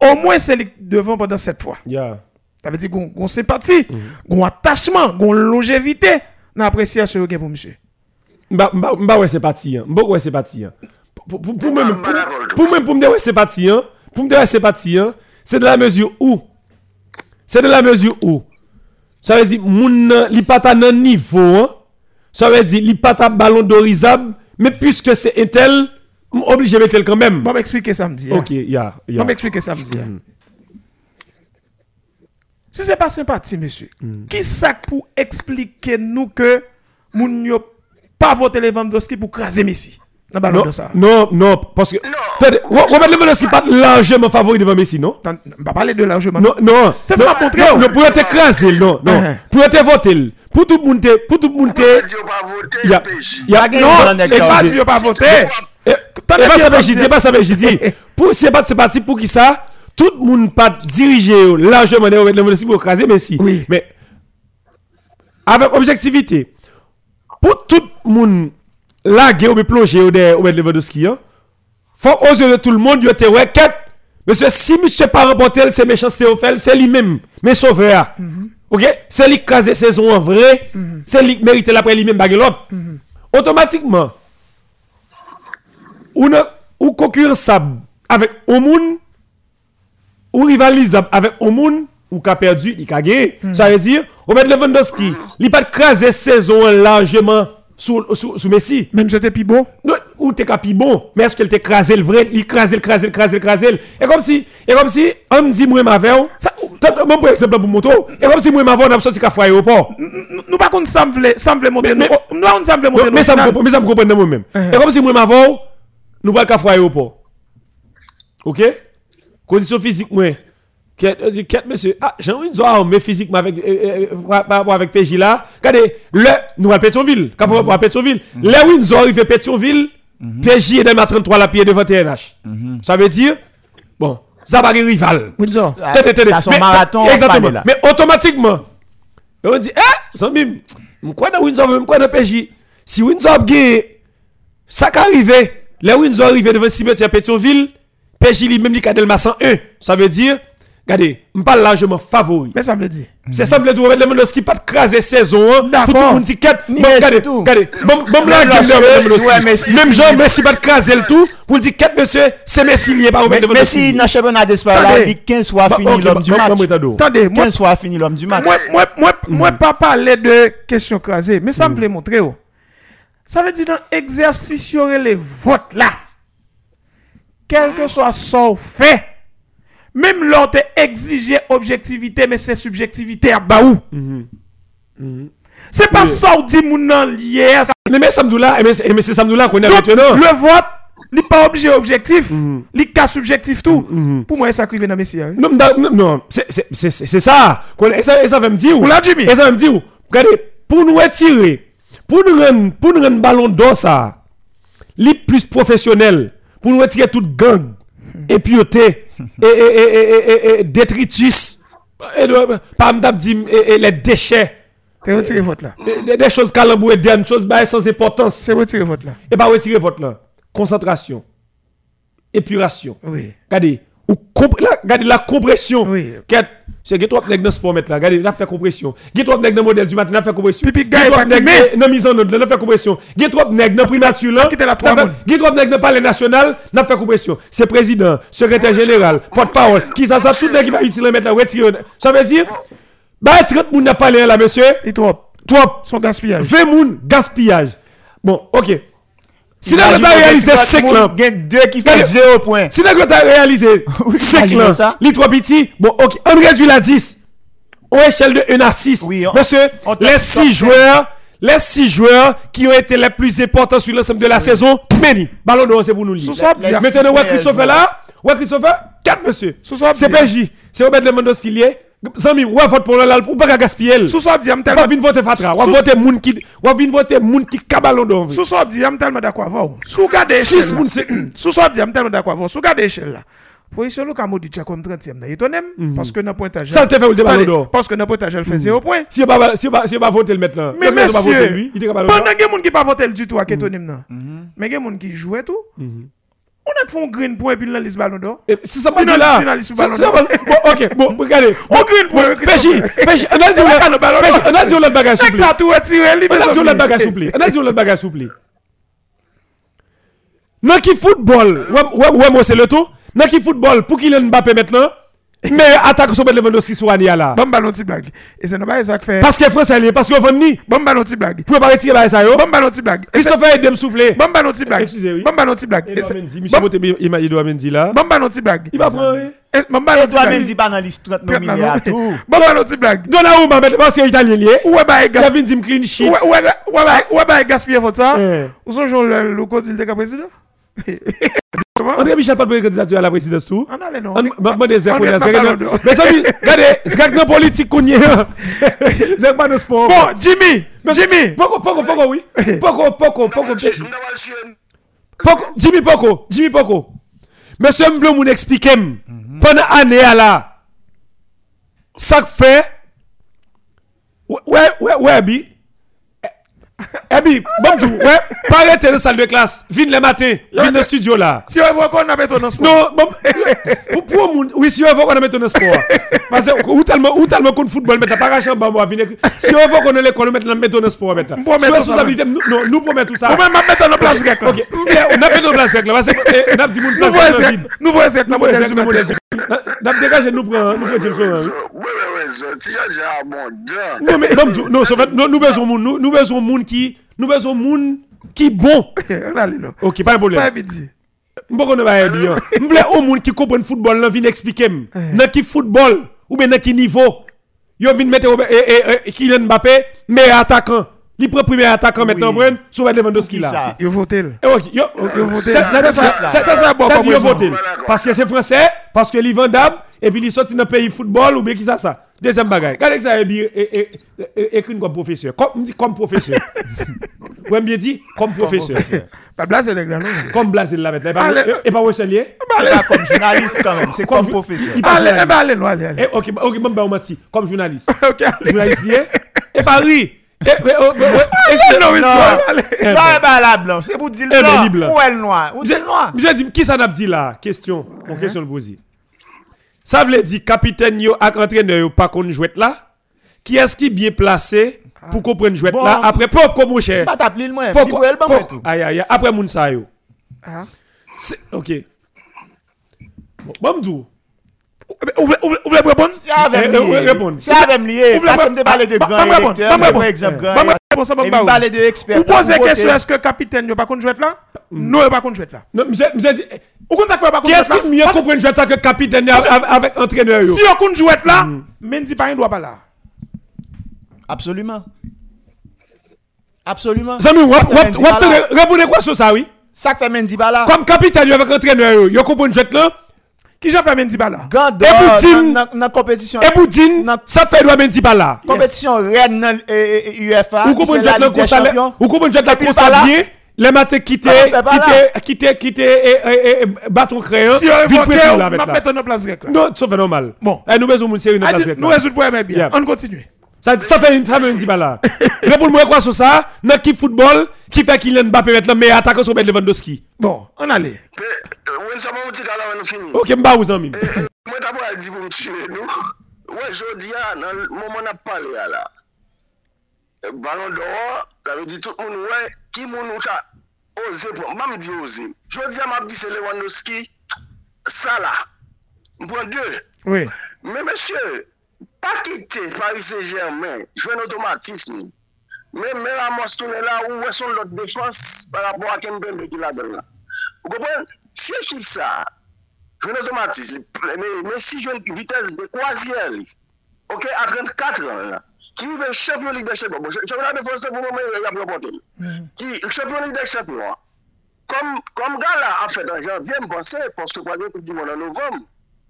au moins, c'est devant pendant sept fois. Yeah. Ça veut dire qu'on qu'on sympathie, qu'on attachement, qu'on longévité dans l'appréciation que pour. Mba mba mba ouais c'est parti hein. Mba ouais c'est parti hein. Pour pour pour pour- pour pour ouais c'est parti hein. Pour me dire ouais c'est parti hein. C'est de la mesure où c'est de la mesure où ça veut dire moun nan, li pas ta nan niveau hein. Ça veut dire li pas ta ballon d'orisable mais puisque c'est un tel m obligé mettre tel quand même. Bon, m'expliquer samedi. OK, ya Bon, ya. m'expliquer samedi. Si c'est pas sympathie, monsieur, qui ça pour expliquer nous que moun yo pas voté Lewandowski pour craser Messi Non, de ça? non, non, parce que Non. Attendez, Robert Lewandowski pas largement favori devant Messi, non? On va parler de largement. Non, non. C'est pas montré, Non, non, pour être écrasé, non, non. Uh-huh. Pour être voté, pour tout le monde, pour tout le monde, voter y a, PJ. y a, Pas non, gagné dans C'est pas si pas voté. Eh, eh, as pas ça, mais sorti. j'ai dit, pas ça, mais j'ai dit. Pour, c'est pas, c'est parti pour qui ça, tout le monde pas dirigé oh, largement de Robert Lewandowski pour écraser Messi. Oui. Mais, avec objectivité, pour tout le monde, laguer ou plonger au de Robert Lewandowski, hein, faut aux yeux de tout le monde, il était ouais, quête. Monsieur, si monsieur pas remporté, c'est méchanceté au fait, c'est lui-même, mais sauveur. Ok? C'est lui qui saison en vrai, c'est lui qui mérite l'après lui-même bague l'autre. Automatiquement, ou, ne, ou concurrençable avec un monde, ou rivalisable avec un monde, ou qui a perdu, il a gagné. Ça veut dire, Robert Lewandowski, il n'a pas crasé saison largement sous, sous, sous Messi. Même j'étais plus bon. Non, ou t'es capi bon, mais est-ce qu'elle t'est crasé le vrai, il crasé, le crasé, le crasé, le crasé. Et comme si, et comme si, on me dit, moi, ma veille, Bon, par exemple, pour moto, et comme si moi, m'avons, on a sorti qu'à faire aéroport. Nou nou pa kon samble, samble monte Mais- nou. mais- Oh, Nou pa kon samble monte nou. Mais ça me comprend- mais ça me comprend dans moi-même. Et comme si moi, m'avons, nous pas qu'à faire aéroport. Ok? Condition physique, moi. Quête, monsieur. Ah, j'ai envie de mais physiquement avec, euh, euh, par par rapport avec PJ là. Regardez, le, nous à Pétionville. Quand on va à Pétionville, là où nous arrivons à Pétionville, PJ est dans ma 33 la pied devant TNH. Ça veut dire, bon, ça va être rival. Windsor. Ça, son Mais- marathon, Exactement. Mais automatiquement, on dit, eh, Zambim, je crois dans Windsor, je crois dans PJ. Si Windsor a gagné, ça qui arrive, les Windsor arrive devant cimetière Pétionville, PJ lui-même, il cadre le 101. Ça veut dire, regardez, je parle largement favori. Mais ça le dit. C'est ça, me dit, Robert Lewandowski pas de craser saison, hein, pour tout le monde ticket. Ni Bon, Messi regardez, regardez, bon, bon, là, Même Messi Jean. Messi pas de craser le tout, pour dire 4 monsieur, c'est Messi lié par Robert Mais, mais Lewandowski. si dans le championnat d'Espagne, Attendez. il 15 fois fini l'homme du match. Attendez, moi, 15 fois fini l'homme du match. moi, moi, moi, moi, pas parler de question crasée, mais ça me plaît montrer. oh. Ça veut dire dans l'exercice, il y aurait les votes là. Quel que soit son fait, même l'autre exigé objectivité, mais c'est subjectivité à baou. C'est pas ça ou dit moun nan lié ça. Mais Samdoula, mais c'est- et mais c'est Samdoula qu'on est maintenant. le vote, il n'est pas obligé objectif, il est cas subjectif tout. Pour moi, ça arrive dans mes sérieux. Non, non, non, c'est- ça. Et ça, ça va me dire. Ou là, Jimmy. Et ça va me dire. Regardez, pour nous retirer, pour nous rendre, pour nous rendre ballon d'or ça, les plus professionnel, pour nous retirer toute gang, impureté, et, et, et, et, et, et, et détritus, et, de- par et, et les déchets, C'est retirer vote là. et des, choses calambouées, des choses bah, sans importance. C'est retirer vote là. Et pas retirer votre là. Concentration, épuration. Oui. Regardez, ou la, regardez la compression. Oui. C'est que toi dans sport mettre là, regardez, là fait compression. Trop nèg dans modèle du matin, là fait compression. Pipi gars pas timé. dans mise en ordre, là fait compression. Trop nèg dans primature là. là trop nèg dans palais national, là fait compression. C'est président, secrétaire général, porte-parole, qui ça ça tout nèg qui va utiliser mettre là retirer. Ça veut dire bah 30 moun n'a parlé là monsieur. Et trop. Trop Son gaspillage. 20 moun gaspillage. Bon, OK. Si nèg que réalisé Dortmund 5 là. gagne deux qui fait Regardez. 0 points. Si nèg t'as réalisé Oui, 5 imaginez là, ça. les trois petits, bon, ok, on réduit à 10. On échelle de 1 à 6. Oui, on- Monsieur, les top 6 ten. joueurs, les 6 joueurs qui ont été les plus importants sur l'ensemble de la saison, Meni, ballon d'or, c'est pour nous. Maintenant, six ouais, Christopher là, ouais, Christopher, 4 monsieur. C'est. PJ, c'est Robert Lewandowski lié. Zami, ouais, vote pour là, ou pas gaspiller. Sous ça, dit, Ou pas venir voter Fatra, ou voter moun qui, ou venir voter moun qui d'or. Sous ça, dit, am tellement d'accord. Sous garde 6 échelle. moun c'est. Sous ça, dit, am tellement d'accord. Sous garde échelle là. Position Luka Modric comme 30e. là. Étonné, parce que dans pointage. Ça, le te fait ou le d'or. Parce que dans pointage, elle fait 0 point. Si on va, si va, si on va voter le là. Mais le mettre, on va voter monsieur, lui, il était capable pendant que moun qui pas voté du tout à Ketonim nan. Mais il y a moun qui jouait tout. On a fait un green point puis dans liste ballon d'or. Et C'est ça, Puis pas là. ok, bon, regardez. On green point. Péchi, péchi, on a dit on a dit on bagage souple. ça tout retiré, On a dit on l'autre bagage souple. On a dit on l'autre bagage souple. Dans qui football, ouais, ouais, moi c'est le tout. Dans qui football, pour qu'il Mbappé maintenant, mais attaque sur Lewandowski sur Ania là. Bon ballon blague. Et c'est non pas ça que fait. Parce que France est lié, parce qu'on va ni. Bon ballon ti blague. Pour pas retirer bah, ça yo. Bon ballon ti blague. Et c'est- Christopher Edem soufflé. Bon ballon ti blague. Excusez, oui. Bon ballon ti blague. Mendy, il il doit Mendy là. Bon ballon ti blague. Il va prendre. Bon ballon ti Toi, blague. dit pas dans la liste 30 Traite nominés à tout. Bon ballon ti blague. Donnarumma, mais parce qu'il est italien lié. Ouais bah Il a gas. vu une clean sheet. Ouais ouais ouais bah ouais bah gaspiller faut ça. Eh. Ou son jour le le code il était président. Comment André Michel pas de candidature à la présidence tout. On allait non. On des. Mais ça, regardez, c'est dans politique qu'on y est. C'est pas de sport. Bon, Jimmy, Jimmy. Poco, poco, poco, oui. Poco, poco, poco. Poco, Jimmy Poco, Jimmy Poco. Monsieur Mblou moun expliquer pendant année à là. Ça fait Ouais, ouais, ouais, bi. Eh bi, bon Dieu, ouais, pas arrêter dans la salle de classe. Viens le matin, viens dans le studio là. Si on voit qu'on a dans sport. Non, bon, pour, pour moun, oui, si on veut qu'on mette dans sport. Parce que, ou tellement, ou tellement qu'on football, mais t'as pas chambre, moi, venir. Si on veut qu'on ait l'école, mettre dans sport, mettre. Pour mettre Sur ça, responsabilité, nous, non, nous mettre tout ça. Ou même mettre dans place grec. Ok, on a fait nos places là, parce que, eh, on a dit moun Nous place voyons vide. Nous voyons dans Nous voyons hein. Ouais, ouais, ouais, zo. Ti jan jan abondan. Non, mais, non, nous besoin moun, nous, nous besoin moun qui nous besoin monde qui bon. OK, pas de problème. Ça veut dire Mbo konnen ba ebi yo. Mvle ou moun ki kompren football lan vin eksplike m. M'm. Eh. Nan ki football ou ben nan ki niveau. Yo vin mette Robert, eh, eh, eh, Kylian Mbappé, meilleur attaquant. Li prend premier attaquant maintenant, oui. sur Lewandowski là. Yo voté. Yo euh, voté. C'est ça. Ça dit yo voté. Parce que c'est français, parce que li vendable et puis il sorti dans pays football ou bien qui ça ça? Deuxième bagaille. Regardez que ça est bien écrit comme professeur? Comme professeur. Ou bien dit comme professeur. Pas. Comme blaser la mettre. Et pas Wesselier. C'est pas comme journaliste quand même, c'est comme professeur. Allez, allez, allez, allez. Eh, OK, OK, même ba menti, comme journaliste. OK. Journaliste et eh, pas rire. C'est pour dire blanc. Ou elle noir. Ou dit noir. Je dis, qui ça n'a dit là? Question. Pour question de poser. Ça veut dire, capitaine yo ak entraîneur yo pas qu'on jouet là Qui est-ce qui bien placé pour qu'on prenne jouet Bon. là Après, pourquoi mon cher Pas t'appeler le moins. Aïe, aïe, aïe. Après, moun sa yo. Ah. Ok. Bon, bon, Ouve la repon? Si avem liye, si de bale de gran elektor, mwen mwen gran, mwen bale de ekspert. Ou pose eske kapiten yo jwet la? Non yo bakon jwet la. Mwen di, ou kon sakwe bakon jwet la? Kè mye kompren jwet sa ke kapiten yo avèk antreneur yo? Si yo kon jwet la, mm. men di pa yon dwa bala. Absolument. Absolument. Zami, wap te repounen kwa sou sa wè? Sakwe men di bala. Kom kapiten yo yo, yo kompren jwet la? Qui j'ai fait Mendibala Et dans compétition. Et Boudine, ça fait droit Mendibala. Compétition Rennes et eh, eh, eh, UEFA. Vous comprenez la Ligue Vous comprenez la consacrée les matins quitté, quitté, quitté, quitté, bâton crayon. Si on veut, on va mettre en place. Non, ça fait normal. Bon. Nous faisons une série de place. Nous résoudons bien. On continue. Ça, fait une femme une là. Réponds-moi quoi sur ça Dans qui football qui fait qu'il Mbappé maintenant mais attaquant sur Lewandowski. Bon, on allait. Euh, OK, m'ba vous ami. Eh, eh, moi d'abord elle dit pour me tuer nous. Ouais, jodi ah, a dans moment n'a parlé ah, là. Euh, ballon d'or, ça veut dire tout le monde ouais qui mon nous ka osé pour m'a me dit osé. Jodi a m'a dit c'est Lewandowski ça là. Bon deux. Oui. Mais monsieur pa kite Paris Saint-Germain, jwen otomatisme, men men Ramos tounen la ou wè son lot defans par rapport a Kembembe ki la den la. Ou kopwen, se ki sa, jwen otomatisme, men si jwen vites de kwazier li, ok, a 34 an la, ki vive champion Ligue des Champions, champion la defense pou mwen mè yap repote, ki champion Ligue des Champions, kom gala an fèt an janvye, mpense, pwoske kwa gen koup di moun an novem,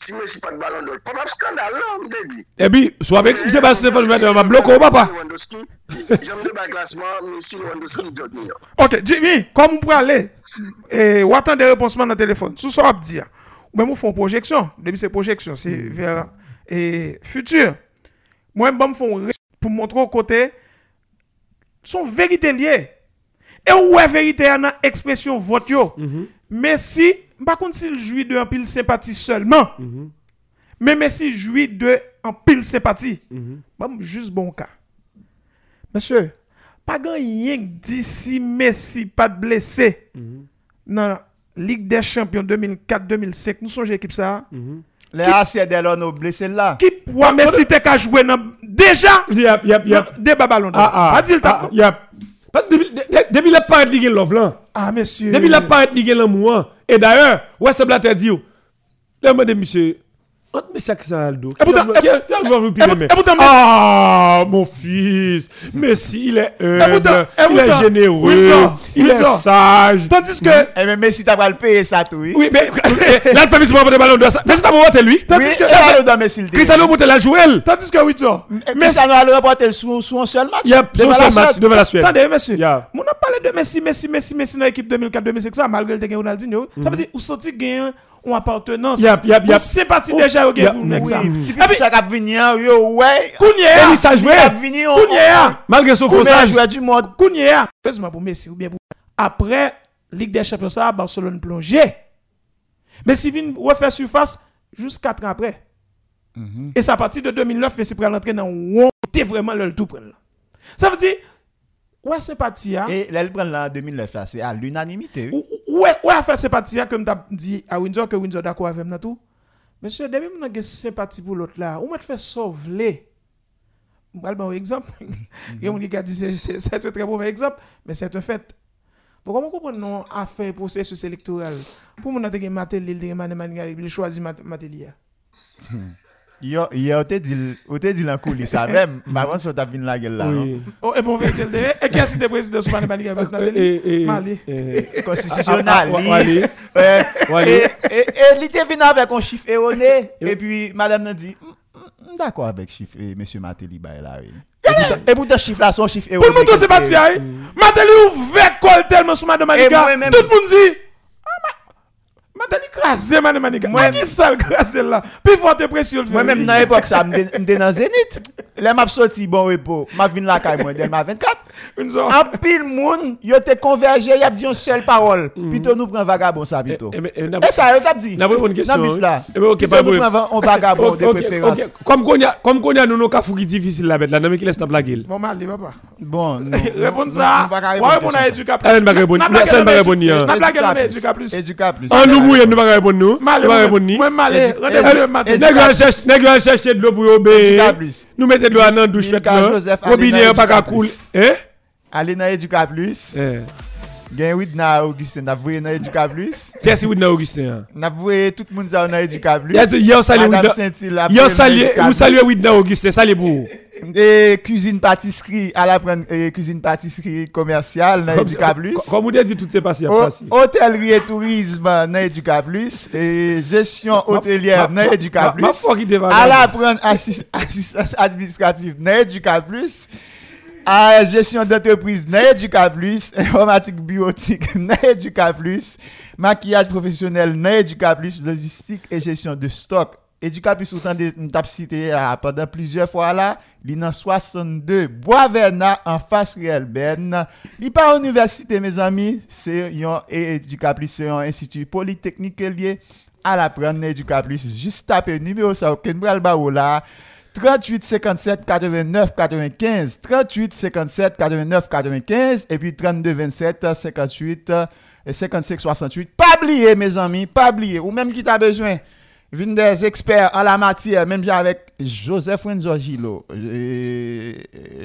si Messi pas de ballon d'or, pas de scandale, là, on me dit. Et puis, soit avec Stéphane, je vais ma bloquer ou papa. Lewandowski, J'aime le bas classement, Messi, Lewandowski, doit venir. Ok, Jimmy, comme vous pouvez aller, et ou attendre des réponses dans le téléphone, sous ça, on dire, ou même on fait une projection, depuis ces projections, c'est vers et futur. Moi, je me fais pour montrer au côté, son vérité liée. Et où est vérité dans expression vote yo? Par contre, s'il jouit de un pile sympathie seulement, mm -hmm. même jouit de un pile sympathie, mm -hmm. bon, juste bon cas. Monsieur, pas grand-rien d'ici Messi pas de blessé dans mhm. la Ligue des Champions 2004-2005. Nous sommes l'équipe ça. Les assieds d'Elon blessé là. Qui pour Messi t'es qu'à jouer déjà? Yep, yep, yep. Débat ballon. Ah, ah, ah, yep. Parce que depuis- de- de- depuis la part de Love là, Ah monsieur. depuis la part de Ligue l'amour, et d'ailleurs, ouais, c'est Blatter dit, là, monsieur, mais ça que ça a le dos. Ah, mon fils, mais il est humble, il est généreux, il est sage. Tandis que. Hmm. Eh mais Messi t'as pas le payer ça tout. Oui, mais l'alphabétisme va pas ballon d'or. Messi t'as pas voté lui. Tandis que. Ballon d'or Messi le. Cristiano monte la jouelle. Tandis que oui, tu Witor. Eh, Cristiano a le rapporté sur son seul match. Il y a son seul match devant la Suède. Attendez monsieur. On a parlé de Messi, Messi, Messi, Messi dans l'équipe 2004-2005 malgré le Ronaldinho. Ça veut dire vous sentez gagnant une appartenance. Yep. sympathie Oh, déjà au yep, pour le ça. Petit petit ça qui a venir yo ouais. Kounia, Et ça venir Kounia, Malgré son faussage. joueur du monde. Kounia. Heureusement pour Messi ou bien pour après Ligue des Champions ça Barcelone plongé. Messi vient refaire surface juste 4 ans après. Et c'est à partir de 2009 Messi prend l'entrée dans un t'es vraiment le tout prendre. Ça veut dire, ouais, sympathie, hein? Et là, le prend là en 2009, là, c'est à l'unanimité. Ou- Ouais, ouais, faire sympathie, comme t'as dit à Windsor, que Windsor d'accord avec moi tout? Monsieur, depuis que j'ai sympathie pour l'autre là, ou m'a fait sauver? Je vais un exemple. Un qui a dit c'est- un très mauvais exemple, mais c'est un fait. Pour comment comprendre non affaire processus électoral Pour mon atelier Matéli, il a Matéli, il choisit Matéli. Yo, yo, te dit, ou te en coulisses, ça même, bah, avant, sur ta vine la gueule là, non? Oui. Oh, et bon, vérité, le dernier. et qui a cité le président Soumane Matéli avec Et- Matéli et- Mali. et- et il était venu avec un chiffre erroné. Et puis, madame nous dit, Mm, mm, d'accord avec chiffre, et monsieur Matéli, bah, là, oui. Et pourtant- Et pourtant, chiffre là, son chiffre Pour erroné. le monde, c'est pas ça. hein. Matéli ouvert col tellement sur Madame Manika. moi-même- Tout le monde dit. Ah, ma- Matéli crasé, Madame Manika. Moi, qui ça le crasé là? Puis forte pression. le fait. Moi-même, dans l'époque, ça, m'étais dans Zénith. Là, m'a sorti bon repos. M'a venu la caille, moi, dès ma 24. Une zone. En pile moun, yo te convergé, y a dit une seule parole. Plutôt nous prend vagabond ça, plutôt. Eh, mais, eh, n'a- Et ça, yo t'a dit. n'a pas une question, là. Eh ok, Plutôt pas nous prend un vagabond de Ok, préférence. ok. Comme qu'on y a, comme qu'on y a nous nos difficile là mettre là, non mais qui laisse ta blague. Bon, Mali, papa. Bon. Répondre ça. Répondre à Plus. Ah, elle m'a répondu. N'a blague, Ça, elle m'a elle répondu, N'a hein. blague, Educa Educa Plus. Plus. En nous mouillé nous pas répondre nous. Pas répondre ni. moi. Edu- Rendez-vous le matin. Nèg cherche, nèg yo cherche de l'eau pour obéir. Plus. Nous mettons de l'eau dans la douche allez Robinet pas qu'à couler. Plus. Hein? Allez dans Educa plus. Eh. Gen wid na Augustin, n'a voué dans Educa plus. Que vous dans Augustin? N'a voué tout le monde dans Educa plus. Hier salué Widna. Dans salué, vous saluez Widna Augustin, salué pour. Et cuisine pâtisserie, à la prendre cuisine pâtisserie commerciale dans Educa plus. Comme vous dit toutes ces passes Ho- passé. Hôtellerie et tourisme dans Educa plus. Et gestion hôtelière dans Educa plus. Qui à la prendre assis- assistance administrative dans Educa plus à gestion d'entreprise n'éduca plus, informatique biotique n'éduca plus, maquillage professionnel n'éduca plus, logistique et gestion de stock. Educa plus autant de tap cité pendant plusieurs fois là, l'in 62 Bois Verna, en face réel Ben. Li pas université mes amis, c'est yon et éduca plus c'est un institut polytechnique lié à la prendre éduca plus juste taper numéro ça aucun bral là. 38 57 89 95 38 57 89 95 et puis 32 27 58 et 55 68 pas oublier mes amis pas oublier. Ou même qui t'a besoin. Vin des experts en la matière, même avec Joseph Renzo Gilo, euh,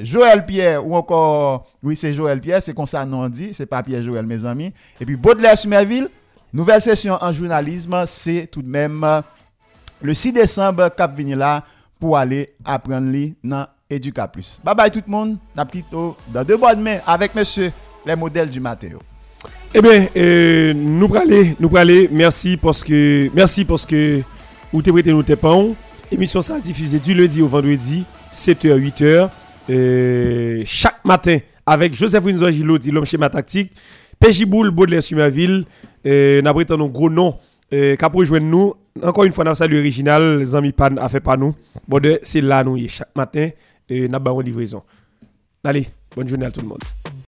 Joël Pierre, ou encore, oui, c'est Joël Pierre, c'est comme ça non dit, c'est pas Pierre Joël, mes amis. Et puis Baudelaire Sumerville, nouvelle session en journalisme, c'est tout de même euh, le 6 décembre, Cap vini là, pour aller apprendre dans Educa Plus. Bye bye tout le monde, plutôt dans deux bonnes mains avec monsieur, les modèles du Mathéo. Eh bien, euh, nous praler, nous praler, merci parce que, merci parce que vous t'avez prêté nous tes. Émission ça diffusée du lundi au vendredi, 7h, 8h, euh, chaque matin avec Joseph Windsor Gilo, dit l'homme schéma tactique, Péjiboul, Baudelaire Sumerville, euh, n'a prêté nos gros noms, euh, qu'a rejoindre nous. Encore une fois, nous salut original, les amis pan, a fait pas nous. Bon, c'est là nous, chaque matin, euh, n'a pas livraison. Allez, bonne journée à tout le monde.